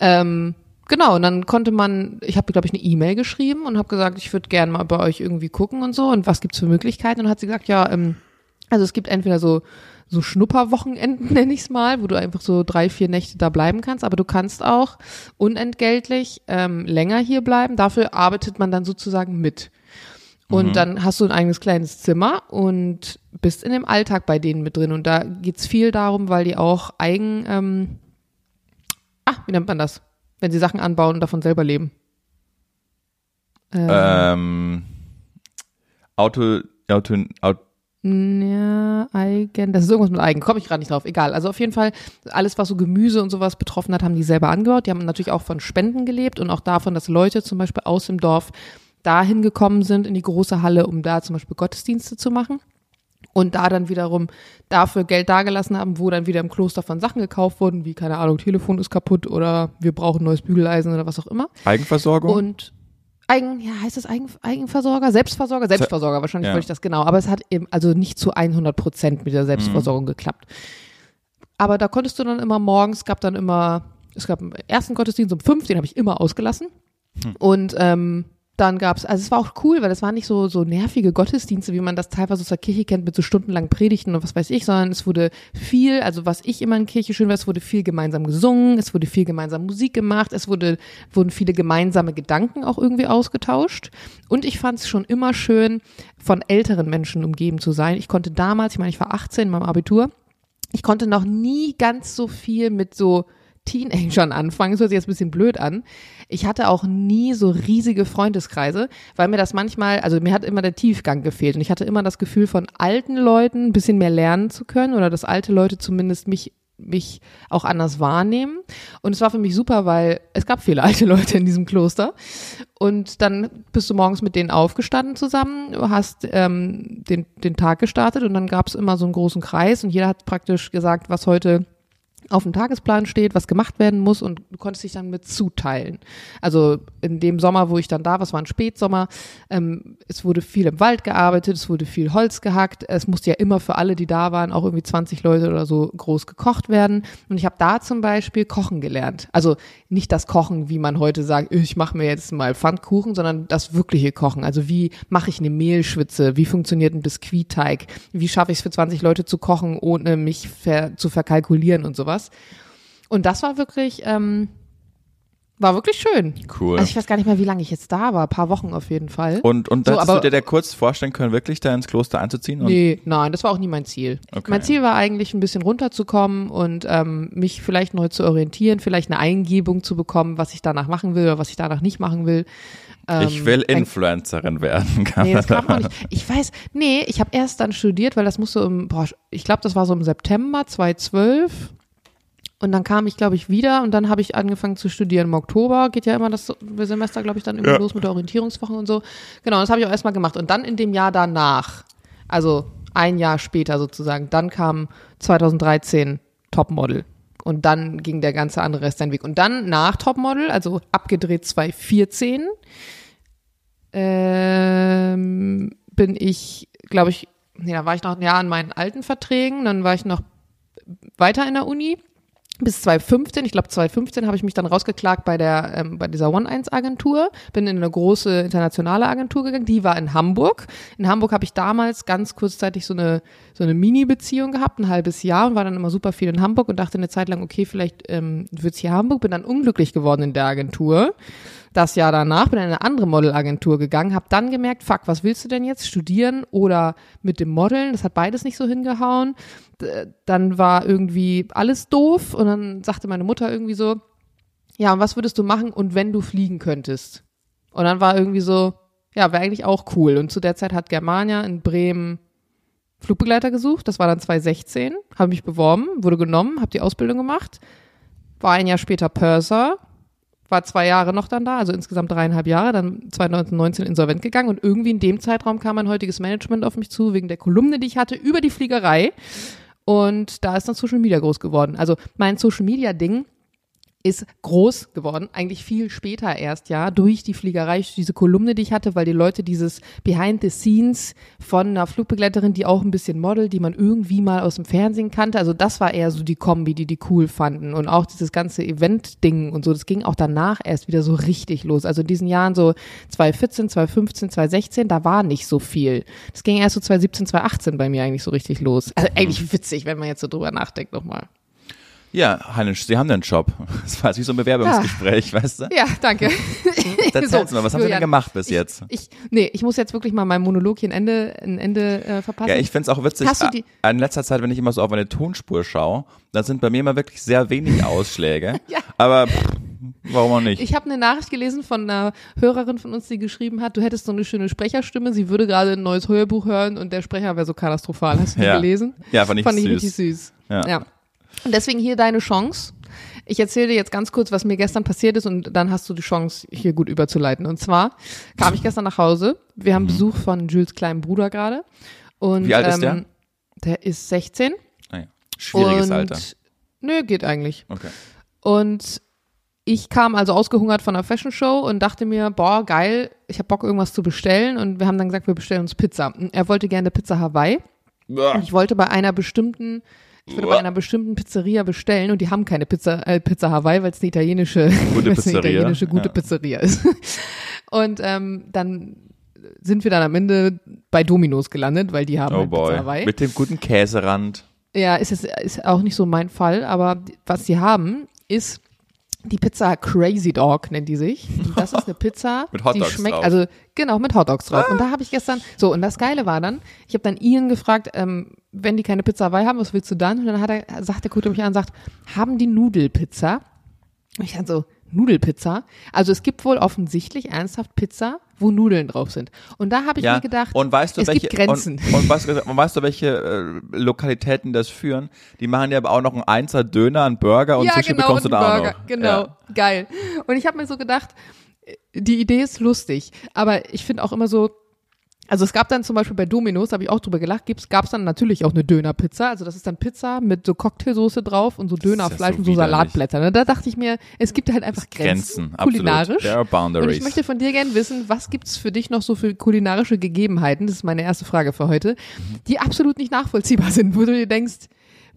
Ähm, genau, und dann konnte man, ich habe, glaube ich, eine E-Mail geschrieben und habe gesagt, ich würde gerne mal bei euch irgendwie gucken und so und was gibt's für Möglichkeiten und dann hat sie gesagt, ja, ähm, Also es gibt entweder so so Schnupperwochenenden, nenne ich es mal, wo du einfach so drei, vier Nächte da bleiben kannst, aber du kannst auch unentgeltlich ähm, länger hier bleiben. Dafür arbeitet man dann sozusagen mit. Und mhm. dann hast du ein eigenes kleines Zimmer und bist in dem Alltag bei denen mit drin. Und da geht's viel darum, weil die auch eigen, ähm, ah, wie nennt man das? Wenn sie Sachen anbauen und davon selber leben. Ähm, ähm Auto, Auto, Auto ja, Eigen, das ist irgendwas mit Eigen, komme ich gerade nicht drauf, egal. Also auf jeden Fall, alles, was so Gemüse und sowas betroffen hat, haben die selber angebaut. Die haben natürlich auch von Spenden gelebt und auch davon, dass Leute zum Beispiel aus dem Dorf dahin gekommen sind in die große Halle, um da zum Beispiel Gottesdienste zu machen. Und da dann wiederum dafür Geld dagelassen haben, wo dann wieder im Kloster von Sachen gekauft wurden, wie, keine Ahnung, Telefon ist kaputt oder wir brauchen neues Bügeleisen oder was auch immer. Eigenversorgung? Und Eigen, ja, heißt das Eigen, Eigenversorger? Selbstversorger? Selbstversorger, wahrscheinlich ja. wollte ich das genau. Aber es hat eben also nicht zu 100 Prozent mit der Selbstversorgung mhm. geklappt. Aber da konntest du dann immer morgens, gab dann immer, es gab einen ersten Gottesdienst um fünf, den habe ich immer ausgelassen. Hm. Und ähm, dann gab's, also es war auch cool, weil es waren nicht so, so nervige Gottesdienste, wie man das teilweise aus der Kirche kennt, mit so stundenlangen Predigten und was weiß ich, sondern es wurde viel, also was ich immer in Kirche schön war, es wurde viel gemeinsam gesungen, es wurde viel gemeinsam Musik gemacht, es wurde, wurden viele gemeinsame Gedanken auch irgendwie ausgetauscht. Und ich fand es schon immer schön, von älteren Menschen umgeben zu sein. Ich konnte damals, ich meine, ich war 18 in meinem Abitur, ich konnte noch nie ganz so viel mit so Teenagern anfangen. Das hört sich jetzt ein bisschen blöd an. Ich hatte auch nie so riesige Freundeskreise, weil mir das manchmal, also mir hat immer der Tiefgang gefehlt und ich hatte immer das Gefühl von alten Leuten ein bisschen mehr lernen zu können oder dass alte Leute zumindest mich mich auch anders wahrnehmen. Und es war für mich super, weil es gab viele alte Leute in diesem Kloster. Und dann bist du morgens mit denen aufgestanden zusammen, hast ähm, den, den Tag gestartet und dann gab es immer so einen großen Kreis und jeder hat praktisch gesagt, was heute auf dem Tagesplan steht, was gemacht werden muss und du konntest dich dann mit zuteilen. Also in dem Sommer, wo ich dann da war, es war ein Spätsommer, ähm, es wurde viel im Wald gearbeitet, es wurde viel Holz gehackt, es musste ja immer für alle, die da waren, auch irgendwie 20 Leute oder so groß gekocht werden und ich habe da zum Beispiel Kochen gelernt. Also nicht das Kochen, wie man heute sagt, ich mache mir jetzt mal Pfannkuchen, sondern das wirkliche Kochen. Also wie mache ich eine Mehlschwitze, wie funktioniert ein Biskuitteig, wie schaffe ich es für 20 Leute zu kochen, ohne mich ver zu verkalkulieren und sowas sowas. Und das war wirklich, ähm, war wirklich schön. Cool. Also ich weiß gar nicht mehr, wie lange ich jetzt da war. Ein paar Wochen auf jeden Fall. Und, und so, du dir da kurz vorstellen können, wirklich da ins Kloster einzuziehen? nee, nein, das war auch nie mein Ziel. Okay. Mein Ziel war eigentlich, ein bisschen runterzukommen und ähm, mich vielleicht neu zu orientieren, vielleicht eine Eingebung zu bekommen, was ich danach machen will oder was ich danach nicht machen will. Ähm, ich will Influencerin werden. nee, das kam auch nicht. Ich weiß, nee, ich habe erst dann studiert, weil das musste im, boah, ich glaube, das war so im September 2012 und dann kam ich, glaube ich, wieder und dann habe ich angefangen zu studieren im Oktober. Geht ja immer das Semester, glaube ich, dann immer ja. los mit der Orientierungswoche und so. Genau, das habe ich auch erstmal gemacht. Und dann in dem Jahr danach, also ein Jahr später sozusagen, dann kam 2013 Topmodel. Und dann ging der ganze andere Rest seinen Weg. Und dann nach Topmodel, also abgedreht 2014, ähm, bin ich, glaube ich, nee, da war ich noch ein Jahr an meinen alten Verträgen, dann war ich noch weiter in der Uni bis 2015, ich glaube 2015 habe ich mich dann rausgeklagt bei der ähm, bei dieser One-1-Agentur, bin in eine große internationale Agentur gegangen, die war in Hamburg. In Hamburg habe ich damals ganz kurzzeitig so eine so eine Mini-Beziehung gehabt, ein halbes Jahr und war dann immer super viel in Hamburg und dachte eine Zeit lang, okay, vielleicht ähm, wird's hier Hamburg, bin dann unglücklich geworden in der Agentur das Jahr danach, bin in eine andere Modelagentur gegangen, habe dann gemerkt, fuck, was willst du denn jetzt? Studieren oder mit dem Modeln? Das hat beides nicht so hingehauen. Dann war irgendwie alles doof und dann sagte meine Mutter irgendwie so, ja, und was würdest du machen und wenn du fliegen könntest? Und dann war irgendwie so, ja, wäre eigentlich auch cool. Und zu der Zeit hat Germania in Bremen Flugbegleiter gesucht. Das war dann 2016. Habe mich beworben, wurde genommen, habe die Ausbildung gemacht. War ein Jahr später Purser, war zwei Jahre noch dann da, also insgesamt dreieinhalb Jahre, dann 2019 insolvent gegangen und irgendwie in dem Zeitraum kam mein heutiges Management auf mich zu, wegen der Kolumne, die ich hatte, über die Fliegerei. Und da ist dann Social Media groß geworden. Also mein Social Media Ding ist groß geworden, eigentlich viel später erst, ja, durch die Fliegerei, diese Kolumne, die ich hatte, weil die Leute dieses Behind the Scenes von einer Flugbegleiterin, die auch ein bisschen Model, die man irgendwie mal aus dem Fernsehen kannte, also das war eher so die Kombi, die die cool fanden und auch dieses ganze Event-Ding und so, das ging auch danach erst wieder so richtig los. Also in diesen Jahren so 2014, 2015, 2016, da war nicht so viel. Das ging erst so 2017, 2018 bei mir eigentlich so richtig los. Also eigentlich witzig, wenn man jetzt so drüber nachdenkt nochmal. Ja, Hannes, Sie haben einen Job. Das war wie so ein Bewerbungsgespräch, weißt du? Ja, danke. Erzählen So, Sie mal, was haben Sie denn gemacht bis jetzt? Ich, nee, ich muss jetzt wirklich mal meinem Monolog hier ein Ende, ein Ende äh, verpassen. Ja, ich find's auch witzig. Hast du die- äh, In letzter Zeit, wenn ich immer so auf eine Tonspur schaue, dann sind bei mir immer wirklich sehr wenig Ausschläge. Ja. Aber pff, warum auch nicht? Ich habe eine Nachricht gelesen von einer Hörerin von uns, die geschrieben hat, du hättest so eine schöne Sprecherstimme, sie würde gerade ein neues Hörbuch hören und der Sprecher wäre so katastrophal. Hast du Ja. gelesen? Ja, fand ich Fand ich süß. richtig süß. Ja. ja. Und deswegen hier deine Chance. Ich erzähle dir jetzt ganz kurz, was mir gestern passiert ist und dann hast du die Chance, hier gut überzuleiten. Und zwar kam ich gestern nach Hause. Wir haben Besuch von Jules kleinen Bruder gerade. Und, Mhm. Wie alt ist der? ähm, Der ist 16. Ah ja. Schwieriges und, Alter. Nö, geht eigentlich. Okay. Und ich kam also ausgehungert von einer Fashion Show und dachte mir, boah, geil, ich habe Bock, irgendwas zu bestellen. Und wir haben dann gesagt, wir bestellen uns Pizza. Und Er wollte gerne Pizza Hawaii. Und ich wollte bei einer bestimmten, ich würde bei einer bestimmten Pizzeria bestellen und die haben keine Pizza, äh, Pizza Hawaii, weil es eine italienische, Gute weil's eine Pizzeria, italienische gute ja. Pizzeria ist. Und ähm, dann sind wir dann am Ende bei Domino's gelandet, weil die haben Oh halt Pizza boy. Hawaii. Mit dem guten Käserand. Ja, ist ist auch nicht so mein Fall, aber was sie haben, ist die Pizza Crazy Dog nennt die sich. Und das ist eine Pizza, Mit Hot die Dogs schmeckt, drauf. also genau mit Hotdogs drauf. Und da habe ich gestern so und das Geile war dann, ich habe dann Ian gefragt, ähm, wenn die keine Pizza Hawaii haben, was willst du dann? Und dann hat er, sagt der guckt mich an und sagt, haben die Nudelpizza? Und ich dann so Nudelpizza. Also es gibt wohl offensichtlich ernsthaft Pizza, wo Nudeln drauf sind. Und da habe ich Ja. mir gedacht, und weißt du, es welche, gibt Grenzen. Und, und, weißt, du- und weißt du, welche äh, Lokalitäten das führen? Die machen ja aber auch noch einen Einser Döner, einen Burger und ja, Sushi genau, bekommst du da Burger. auch noch. Genau, Ja. geil. Und ich habe mir so gedacht, äh, die Idee ist lustig, aber ich finde auch immer so, also es gab dann zum Beispiel bei Domino's, habe ich auch drüber gelacht, gab es dann natürlich auch eine Dönerpizza. Also das ist dann Pizza mit so Cocktailsoße drauf und so Dönerfleisch so und so. Salatblätter. Ne? Da dachte ich mir, es gibt halt einfach Grenzen, Grenzen, kulinarisch. There are Und ich möchte von dir gerne wissen, was gibt's für dich noch so für kulinarische Gegebenheiten, das ist meine erste Frage für heute, die absolut nicht nachvollziehbar sind, wo du dir denkst,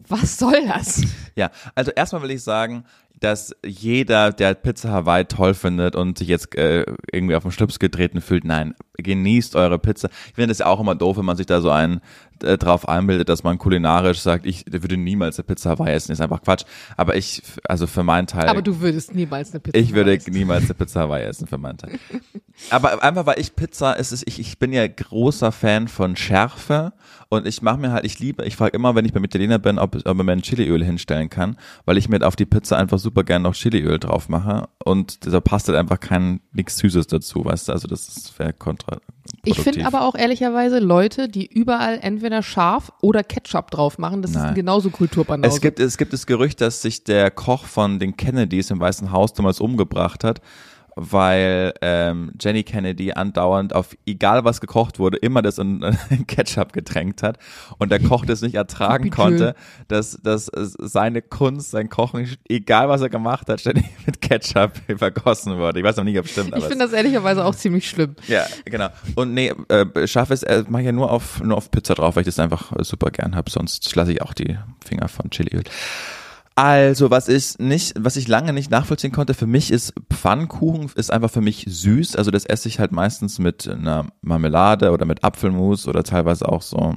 was soll das? Ja, also erstmal will ich sagen, dass jeder, der Pizza Hawaii toll findet und sich jetzt äh, irgendwie auf den Schlips getreten fühlt, nein, genießt eure Pizza. Ich finde das ja auch immer doof, wenn man sich da so einen äh, drauf einbildet, dass man kulinarisch sagt, ich würde niemals eine Pizza Hawaii essen, ist einfach Quatsch. Aber ich, also für meinen Teil. Aber du würdest niemals eine Pizza Ich würde essen. niemals eine Pizza Hawaii essen für meinen Teil. Aber einfach, weil ich Pizza, es ist, ich, ich bin ja großer Fan von Schärfe und ich mache mir halt, ich liebe, ich frage immer, wenn ich beim Italiener bin, ob, ob mir ein Chiliöl hinstellen kann, weil ich mir auf die Pizza einfach super gern noch Chiliöl drauf mache und da passt halt einfach kein, nichts Süßes dazu, weißt du, also das wäre kontra. Ich finde aber auch ehrlicherweise Leute, die überall entweder scharf oder Ketchup drauf machen, das Nein. ist genauso Kulturbanause. Es gibt, es gibt das Gerücht, dass sich der Koch von den Kennedys im Weißen Haus damals umgebracht hat, weil ähm, Jenny Kennedy andauernd auf egal was gekocht wurde, immer das in, in Ketchup getränkt hat und der Koch das nicht ertragen konnte, dass, dass seine Kunst, sein Kochen, egal was er gemacht hat, ständig mit Ketchup vergossen wurde. Ich weiß noch nicht, ob es stimmt, ich es- finde das ehrlicherweise auch ziemlich schlimm. ja, genau. Und nee, äh, scharfes äh, mache ich ja nur auf nur auf Pizza drauf, weil ich das einfach super gern habe. Sonst lasse ich auch die Finger von Chiliöl. Also, was ich nicht, was ich lange nicht nachvollziehen konnte, für mich ist Pfannkuchen ist einfach für mich süß. Also das esse ich halt meistens mit einer Marmelade oder mit Apfelmus oder teilweise auch so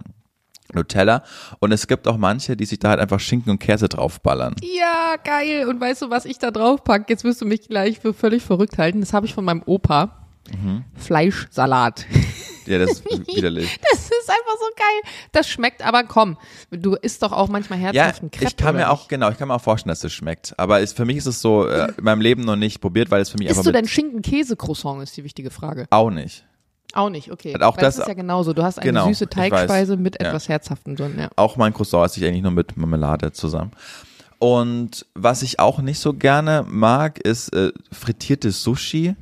Nutella. Und es gibt auch manche, die sich da halt einfach Schinken und Käse draufballern. Ja, geil. Und weißt du, was ich da drauf pack? Jetzt wirst du mich gleich für völlig verrückt halten. Das habe ich von meinem Opa. Mhm. Fleischsalat. Ja, das ist widerlich. Das ist einfach so geil. Das schmeckt aber komm. Du isst doch auch manchmal Ja, herzhaften Crepe. ich kann mir auch, genau, ich kann mir auch vorstellen, dass es schmeckt. Aber es, für mich ist es so, äh, in meinem Leben noch nicht probiert, weil es für mich Isst einfach du mit, denn Schinken-Käse-Croissant, ist die wichtige Frage. auch nicht. Auch nicht, okay. Auch Weil das- ist ja genauso. Du hast eine genau, süße. Teigspeise mit Ja. etwas Herzhaftem drin, ja. Auch mein Croissant esse ich eigentlich nur mit Marmelade zusammen. Und was ich auch nicht so gerne mag, ist äh, frittiertes Sushi.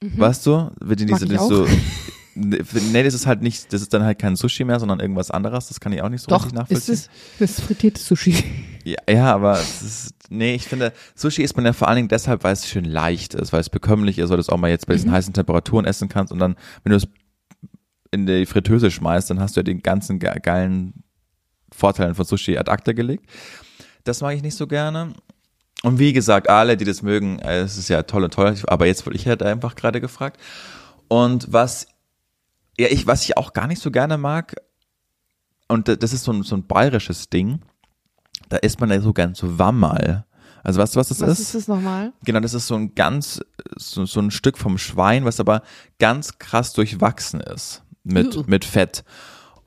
Weißt du? Wird in Mag diese, ich das auch. so, nee, das ist halt nicht, das ist dann halt kein Sushi mehr, sondern irgendwas anderes. Das kann ich auch nicht so Doch, richtig ist nachvollziehen. es das ist frittiertes Sushi. Ja, ja, aber ist, Nee, ich finde, Sushi isst man ja vor allen Dingen deshalb, weil es schön leicht ist, weil es bekömmlich ist, weil du es auch mal jetzt bei diesen heißen Temperaturen essen kannst und dann, wenn du es in die Fritteuse schmeißt, dann hast du ja den ganzen ge geilen Vorteilen von Sushi ad acta gelegt. Das mag ich nicht so gerne. Und wie gesagt, alle, die das mögen, äh, es ist ja toll und toll, aber jetzt wurde ich halt einfach gerade gefragt. Und was, ja, ich, was ich auch gar nicht so gerne mag, und das ist so ein, so ein bayerisches Ding, da isst man ja so gern so Wammal. Also weißt du, was das Was ist? ist das nochmal? Genau, das ist so ein ganz, so, so ein Stück vom Schwein, was aber ganz krass durchwachsen ist mit, Uh. mit Fett.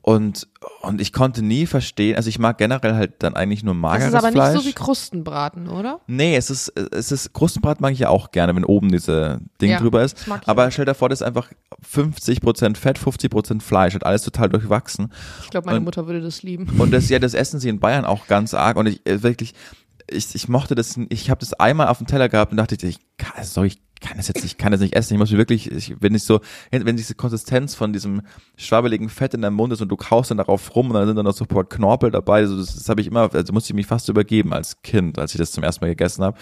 Und, und ich konnte nie verstehen, also ich mag generell halt dann eigentlich nur Das mageres ist aber Fleisch. nicht so wie Krustenbraten, oder? Nee, es ist, es ist, Krustenbrat mag ich ja auch gerne, wenn oben diese Ding Ja, drüber ist. das Aber stell dir vor, das ist einfach 50% Fett, 50% Fleisch und alles total durchwachsen. Ich glaube, meine Und- Mutter würde das lieben. Und das, ja, das essen sie in Bayern auch ganz arg. Und ich äh, wirklich, ich, ich mochte das, ich habe das einmal auf dem Teller gehabt und dachte, ich kann, sorry, ich kann das jetzt nicht, ich kann das nicht essen. Ich muss mir wirklich, ich, wenn ich so, wenn diese Konsistenz von diesem schwabbeligen Fett in deinem Mund ist und du kaust dann darauf rum und dann sind dann noch so ein Knorpel dabei, also das, das habe ich immer, also musste ich mich fast übergeben als Kind, als ich das zum ersten Mal gegessen habe.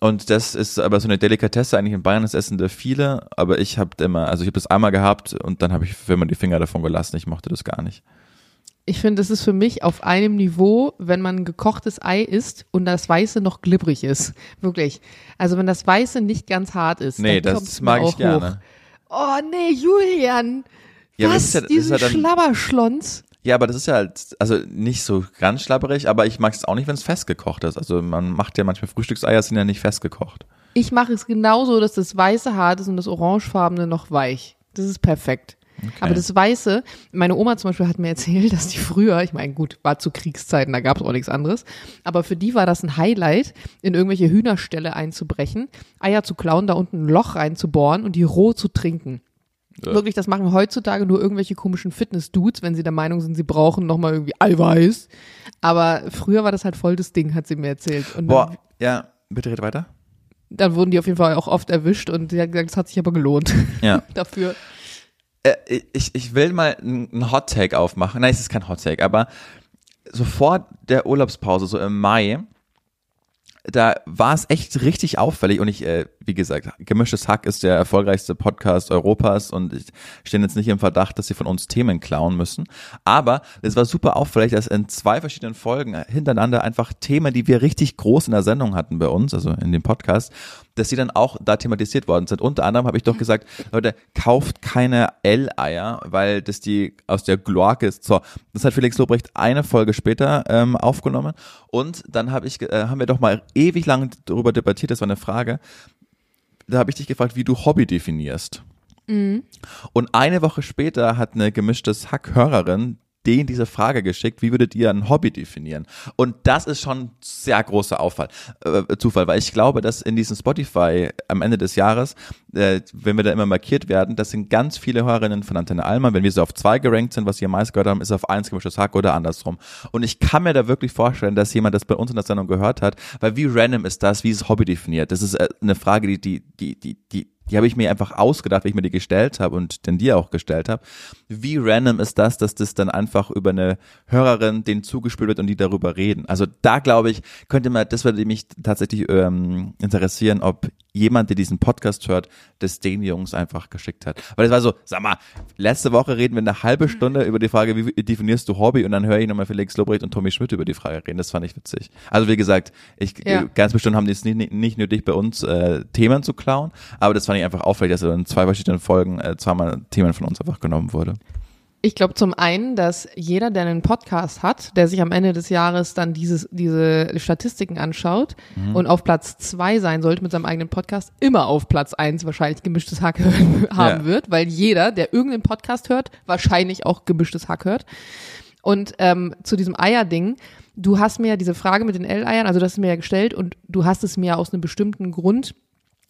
Und das ist aber so eine Delikatesse eigentlich in Bayern, das essen da viele, aber ich habe immer, also ich habe das einmal gehabt und dann habe ich immer die Finger davon gelassen. Ich mochte das gar nicht. Ich finde, das ist für mich auf einem Niveau, wenn man ein gekochtes Ei isst und das Weiße noch glibberig ist. Wirklich. Also wenn das Weiße nicht ganz hart ist. Nee, dann das mag ich gerne. Hoch. Oh nee, Julian. Ja, Was? ist ja- das Diesen ist ja Schlabberschlons. Ja, aber das ist ja halt, also nicht so ganz schlabberig, aber ich mag es auch nicht, wenn es festgekocht ist. Also man macht ja manchmal Frühstückseier, sind ja nicht festgekocht. Ich mache es genauso, dass das Weiße hart ist und das Orangefarbene noch weich. Das ist perfekt. Aber das Weiße, meine Oma zum Beispiel hat mir erzählt, dass die früher, ich meine, gut, war zu Kriegszeiten, da gab es auch nichts anderes, aber für die war das ein Highlight, in irgendwelche Hühnerställe einzubrechen, Eier zu klauen, da unten ein Loch reinzubohren und die roh zu trinken. Wirklich, das machen heutzutage nur irgendwelche komischen Fitness-Dudes, wenn sie der Meinung sind, sie brauchen nochmal irgendwie Eiweiß. Aber früher war das halt voll das Ding, hat sie mir erzählt. Und Boah, dann, ja, bitte red weiter. dann wurden die auf jeden Fall auch oft erwischt und sie hat gesagt, das hat sich aber gelohnt Ja. dafür. Äh, ich, ich will mal einen Hot Take aufmachen. Nein, es ist kein Hot Take, aber so vor der Urlaubspause, so im Mai, da war es echt richtig auffällig und ich, äh, wie gesagt, Gemischtes Hack ist der erfolgreichste Podcast Europas und ich stehe jetzt nicht im Verdacht, dass sie von uns Themen klauen müssen. Aber es war super auffällig, dass in zwei verschiedenen Folgen hintereinander einfach Themen, die wir richtig groß in der Sendung hatten bei uns, also in dem Podcast, dass die dann auch da thematisiert worden sind. Unter anderem habe ich doch gesagt, Leute, kauft keine L-Eier, weil das die aus der Gloake ist. So, das hat Felix Lobrecht eine Folge später ähm, aufgenommen. Und dann habe ich, äh, haben wir doch mal ewig lang darüber debattiert, das war eine Frage. Da habe ich dich gefragt, wie du Hobby definierst. Und eine Woche später hat eine gemischtes Hack-Hörerin denen diese Frage geschickt, wie würdet ihr ein Hobby definieren? Und das ist schon sehr großer Auffall, äh, Zufall, weil ich glaube, dass in diesem Spotify am Ende des Jahres, äh, wenn wir da immer markiert werden, das sind ganz viele Hörerinnen von Antenne Alma, wenn wir so auf zwei gerankt sind, was sie am meisten gehört haben, ist auf eins gemischtes Hack oder andersrum. Und ich kann mir da wirklich vorstellen, dass jemand das bei uns in der Sendung gehört hat, weil wie random ist das, wie ist Hobby definiert? Das ist äh, eine Frage, die, die, die, die, die die habe ich mir einfach ausgedacht, wie ich mir die gestellt habe und den dir auch gestellt habe. Wie random ist das, dass das dann einfach über eine Hörerin denen zugespielt wird und die darüber reden? Also da glaube ich, könnte man, das würde mich tatsächlich ähm, interessieren, ob jemand, der diesen Podcast hört, das den Jungs einfach geschickt hat. Weil es war so, sag mal, letzte Woche reden wir eine halbe Stunde über die Frage, wie definierst du Hobby? Und dann höre ich nochmal Felix Lobrecht und Tommy Schmidt über die Frage reden. Das fand ich witzig. Also wie gesagt, ich Ja. ganz bestimmt haben die es nicht, nicht nötig, bei uns äh, Themen zu klauen, aber das fand ich einfach auffällig, dass in zwei verschiedenen Folgen äh, zweimal Themen von uns einfach genommen wurde. Ich glaube zum einen, dass jeder, der einen Podcast hat, der sich am Ende des Jahres dann dieses, diese Statistiken anschaut Mhm. und auf Platz zwei sein sollte mit seinem eigenen Podcast, immer auf Platz eins wahrscheinlich gemischtes Hack haben Ja. wird, weil jeder, der irgendeinen Podcast hört, wahrscheinlich auch gemischtes Hack hört. Und ähm, zu diesem Eierding, du hast mir ja diese Frage mit den L-Eiern, also das hast du mir ja gestellt und du hast es mir aus einem bestimmten Grund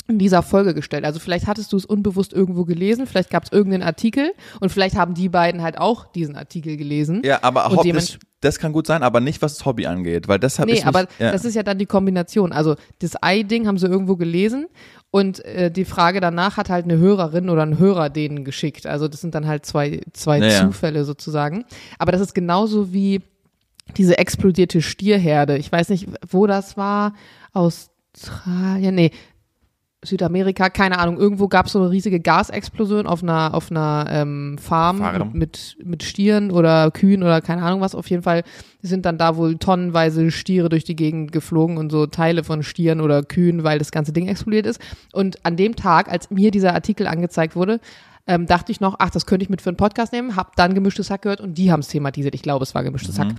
in dieser Folge gestellt. Also vielleicht hattest du es unbewusst irgendwo gelesen, vielleicht gab es irgendeinen Artikel und vielleicht haben die beiden halt auch diesen Artikel gelesen. Ja, aber Hobby, das, das kann gut sein, aber nicht, was das Hobby angeht, weil das habe Nee, ich aber ja. das ist ja dann die Kombination. Also das Ei-Ding haben sie irgendwo gelesen und äh, die Frage danach hat halt eine Hörerin oder ein Hörer denen geschickt. Also das sind dann halt zwei, zwei Ja, ja. Zufälle sozusagen. Aber das ist genauso wie diese explodierte Stierherde. Ich weiß nicht, wo das war. Australien, nee, Südamerika, keine Ahnung, irgendwo gab es so eine riesige Gasexplosion auf einer, auf einer ähm, Farm, Farm. Mit, mit Stieren oder Kühen oder keine Ahnung was. Auf jeden Fall sind dann da wohl tonnenweise Stiere durch die Gegend geflogen und so Teile von Stieren oder Kühen, weil das ganze Ding explodiert ist. Und an dem Tag, als mir dieser Artikel angezeigt wurde, ähm, dachte ich noch, ach, das könnte ich mit für einen Podcast nehmen, hab dann gemischtes Hack gehört und die haben es thematisiert. Ich glaube, es war gemischtes Hack.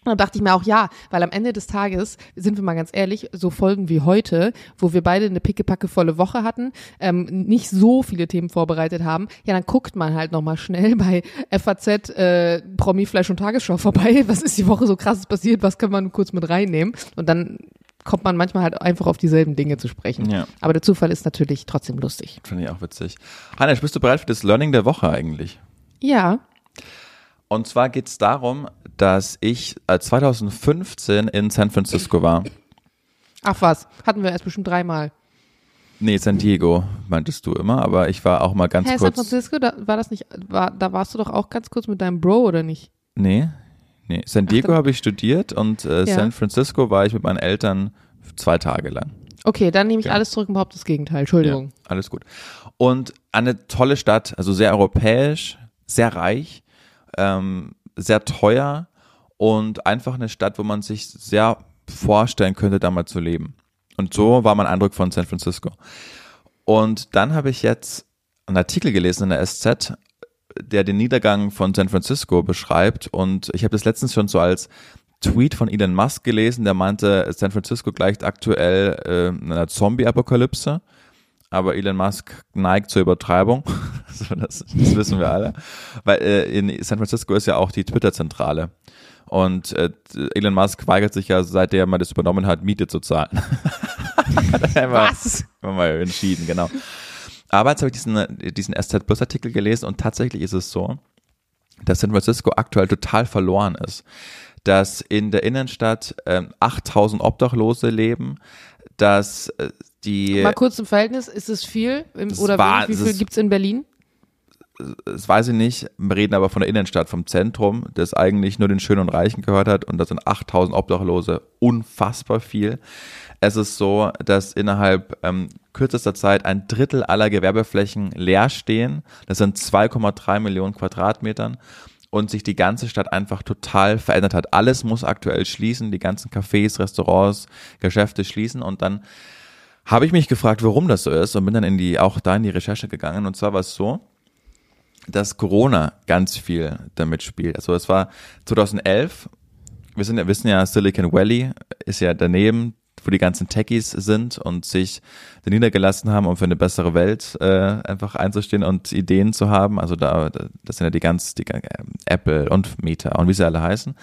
Und dann dachte ich mir auch, ja, weil am Ende des Tages, sind wir mal ganz ehrlich, so Folgen wie heute, wo wir beide eine pickepacke volle Woche hatten, ähm, nicht so viele Themen vorbereitet haben, ja, dann guckt man halt nochmal schnell bei FAZ, äh, Promi, Fleisch und Tagesschau vorbei. Was ist die Woche so krasses passiert? Was kann man kurz mit reinnehmen? Und dann kommt man manchmal halt einfach auf dieselben Dinge zu sprechen. Ja. Aber der Zufall ist natürlich trotzdem lustig. Finde ich auch witzig. Hannes, bist du bereit für das Learning der Woche eigentlich? Ja, Und zwar geht es darum, dass ich äh, 2015 in San Francisco war. ach was, hatten wir erst bestimmt dreimal. Nee, San Diego meintest du immer, aber ich war auch mal ganz San kurz. Francisco, da war das nicht, war, da warst du doch auch ganz kurz mit deinem Bro, oder nicht? Nee, nee. San Diego habe ich studiert und äh, Ja. San Francisco war ich mit meinen Eltern zwei Tage lang. Okay, dann nehme ich Ja. alles zurück und behaupte das Gegenteil. Entschuldigung. Ja, alles gut. Und eine tolle Stadt, also sehr europäisch, sehr reich, ähm, sehr teuer und einfach eine Stadt, wo man sich sehr vorstellen könnte, da mal zu leben. Und so war mein Eindruck von San Francisco. Und dann habe ich jetzt einen Artikel gelesen in der SZ, der den Niedergang von San Francisco beschreibt. Und ich habe das letztens schon so als Tweet von Elon Musk gelesen, der meinte, San Francisco gleicht aktuell äh, einer Zombie-Apokalypse. Aber Elon Musk neigt zur Übertreibung. so, das, das wissen wir alle. Weil äh, in San Francisco ist ja auch die Twitter-Zentrale. Und äh, Elon Musk weigert sich ja, seit er mal das übernommen hat, Miete zu zahlen. Hat er mal- Was? mal entschieden, genau. Aber jetzt habe ich diesen, diesen SZ Plus Artikel gelesen und tatsächlich ist es so, dass San Francisco aktuell total verloren ist. Dass in der Innenstadt ähm, 8000 Obdachlose leben, dass äh, die, Mal kurz im Verhältnis, ist es viel? Im, oder war-? Wie viel ist- gibt's in Berlin? das weiß ich nicht, wir reden aber von der Innenstadt, vom Zentrum, das eigentlich nur den Schönen und Reichen gehört hat und das sind 8000 Obdachlose, unfassbar viel. Es ist so, dass innerhalb ähm, kürzester Zeit ein Drittel aller Gewerbeflächen leer stehen. Das sind 2,3 Millionen Quadratmetern und sich die ganze Stadt einfach total verändert hat. Alles muss aktuell schließen, die ganzen Cafés, Restaurants, Geschäfte schließen und dann habe ich mich gefragt, warum das so ist und bin dann in die, auch da in die Recherche gegangen und zwar war es so, dass Corona ganz viel damit spielt. Also es war 2011, wir sind ja, wissen ja, Silicon Valley ist ja daneben, wo die ganzen Techies sind und sich da niedergelassen haben, um für eine bessere Welt äh, einfach einzustehen und Ideen zu haben. Also da, da das sind ja die ganz, die, äh, Apple und Meta und wie sie alle heißen.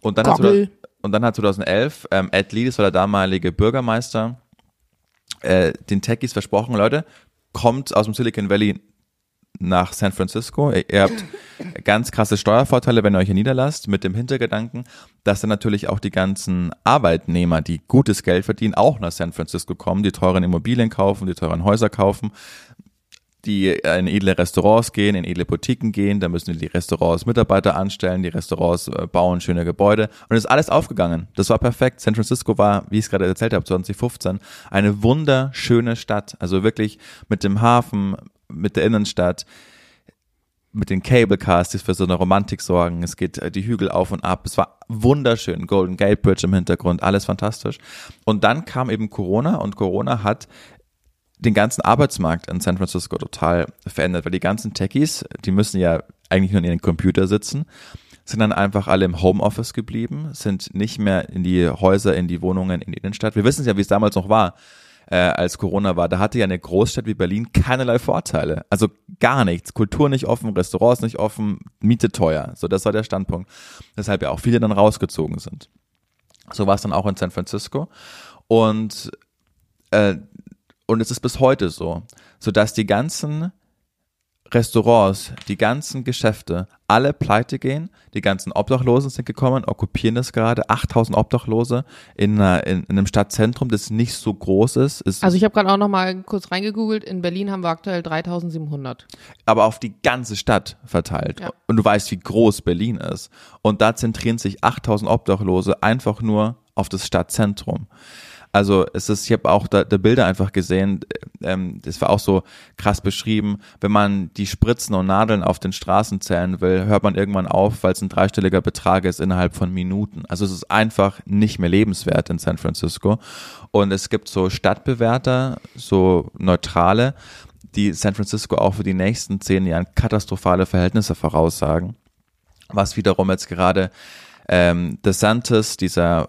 Und dann, hat, und dann hat 2011 ähm, Ed Lee, das war der damalige Bürgermeister, äh, den Techies versprochen, Leute, kommt aus dem Silicon Valley nach San Francisco. Ihr ihr habt ganz krasse Steuervorteile, wenn ihr euch hier niederlasst, mit dem Hintergedanken, dass dann natürlich auch die ganzen Arbeitnehmer, die gutes Geld verdienen, auch nach San Francisco kommen, die teuren Immobilien kaufen, die teuren Häuser kaufen, die in edle Restaurants gehen, in edle Boutiquen gehen, da müssen die Restaurants Mitarbeiter anstellen, die Restaurants äh, bauen schöne Gebäude und es ist alles aufgegangen. Das war perfekt. San Francisco war, wie ich es gerade erzählt habe, 2015, eine wunderschöne Stadt. Also wirklich mit dem Hafen, mit der Innenstadt, mit den Cable Cars, die für so eine Romantik sorgen. Es geht äh, die Hügel auf und ab. Es war wunderschön. Golden Gate Bridge im Hintergrund, alles fantastisch. Und dann kam eben Corona und Corona hat den ganzen Arbeitsmarkt in San Francisco total verändert, weil die ganzen Techies, die müssen ja eigentlich nur in ihren Computer sitzen, sind dann einfach alle im Homeoffice geblieben, sind nicht mehr in die Häuser, in die Wohnungen, in die Innenstadt. Wir wissen ja, wie es damals noch war, äh, als Corona war. Da hatte ja eine Großstadt wie Berlin keinerlei Vorteile. Also gar nichts. Kultur nicht offen, Restaurants nicht offen, Miete teuer. So, das war der Standpunkt. Weshalb ja auch viele dann rausgezogen sind. So war es dann auch in San Francisco. Und äh, und es ist bis heute so, sodass die ganzen Restaurants, die ganzen Geschäfte, alle pleite gehen. Die ganzen Obdachlosen sind gekommen, okkupieren das gerade. 8000 Obdachlose in, einer, in, in einem Stadtzentrum, das nicht so groß ist. ist Also ich habe gerade auch noch mal kurz reingegoogelt. In Berlin haben wir aktuell 3700. aber auf die ganze Stadt verteilt. Ja. Und du weißt, wie groß Berlin ist. Und da zentrieren sich 8000 Obdachlose einfach nur auf das Stadtzentrum. Also es ist, ich habe auch da, da Bilder einfach gesehen, ähm, das war auch so krass beschrieben, wenn man die Spritzen und Nadeln auf den Straßen zählen will, hört man irgendwann auf, weil es ein dreistelliger Betrag ist innerhalb von Minuten. Also es ist einfach nicht mehr lebenswert in San Francisco. Und es gibt so Stadtbewerter, so neutrale, die San Francisco auch für die nächsten zehn Jahren katastrophale Verhältnisse voraussagen. Was wiederum jetzt gerade ähm, DeSantis, dieser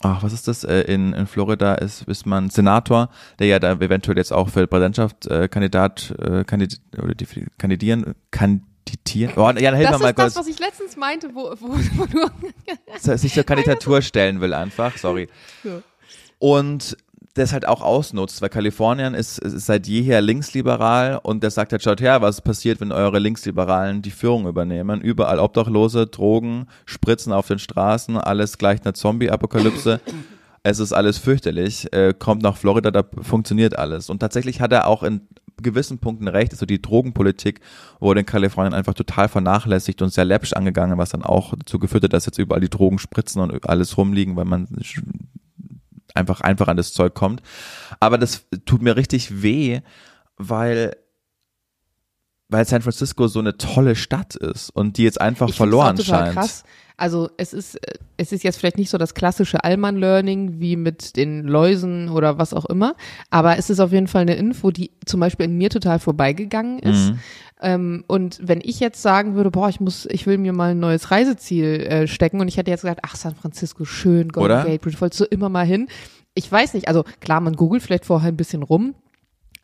ach, was ist das? Äh, In, in Florida ist, ist man Senator, der ja da eventuell jetzt auch für Präsidentschaft äh, Kandidat äh, kandid oder die, kandidieren, kandidieren. Oh, Jan, hilf Das mal ist das, kurz. was ich letztens meinte, wo, wo, wo du sich zur Kandidatur stellen will einfach, sorry. Ja. Und das halt auch ausnutzt, weil Kalifornien ist, ist seit jeher linksliberal und der sagt halt, schaut her, was passiert, wenn eure Linksliberalen die Führung übernehmen. Überall Obdachlose, Drogen, Spritzen auf den Straßen, alles gleich einer Zombie-Apokalypse. Es ist alles fürchterlich. Äh, kommt nach Florida, da funktioniert alles. Und tatsächlich hat er auch in gewissen Punkten recht. Also die Drogenpolitik wurde in Kalifornien einfach total vernachlässigt und sehr läppisch angegangen, was dann auch dazu geführt hat, dass jetzt überall die Drogen spritzen und alles rumliegen, weil man einfach einfach an das Zeug kommt. Aber das tut mir richtig weh, weil weil San Francisco so eine tolle Stadt ist und die jetzt einfach Ich verloren auch total scheint. Krass. Also es ist, äh, es ist jetzt vielleicht nicht so das klassische Allmann-Learning wie mit den Läusen oder was auch immer, aber es ist auf jeden Fall eine Info, die zum Beispiel in mir total vorbeigegangen ist. Mhm. Ähm, und wenn ich jetzt sagen würde, boah, ich muss, ich will mir mal ein neues Reiseziel äh, stecken und ich hätte jetzt gesagt, ach, San Francisco, schön, Golden? Gate Bridge, wolltest du immer mal hin? Ich weiß nicht, also klar, man googelt vielleicht vorher ein bisschen rum,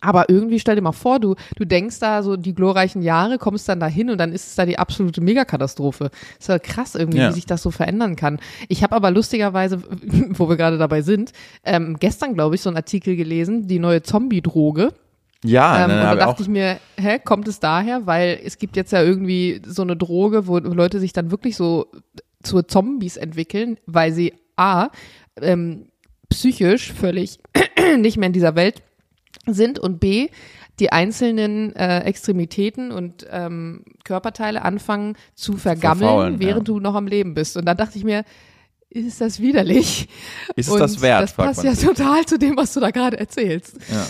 aber irgendwie stell dir mal vor, du, du denkst da so die glorreichen Jahre, kommst dann da hin und dann ist es da die absolute Megakatastrophe. Ist ja krass irgendwie, Ja. wie sich das so verändern kann. Ich habe aber lustigerweise, wo wir gerade dabei sind, ähm, gestern, glaube ich, so einen Artikel gelesen, die neue Zombie-Droge. Ja, Ähm, ne, und da dachte ich mir, hä, kommt es daher? Weil es gibt jetzt ja irgendwie so eine Droge, wo Leute sich dann wirklich so zu Zombies entwickeln, weil sie A, ähm, psychisch völlig nicht mehr in dieser Welt sind und B, die einzelnen äh, Extremitäten und ähm, Körperteile anfangen zu vergammeln, Verfaulen, während ja. du noch am Leben bist. Und dann dachte ich mir, ist das widerlich? ist es und das wert? Das passt ja total zu dem, was du da gerade erzählst. Ja.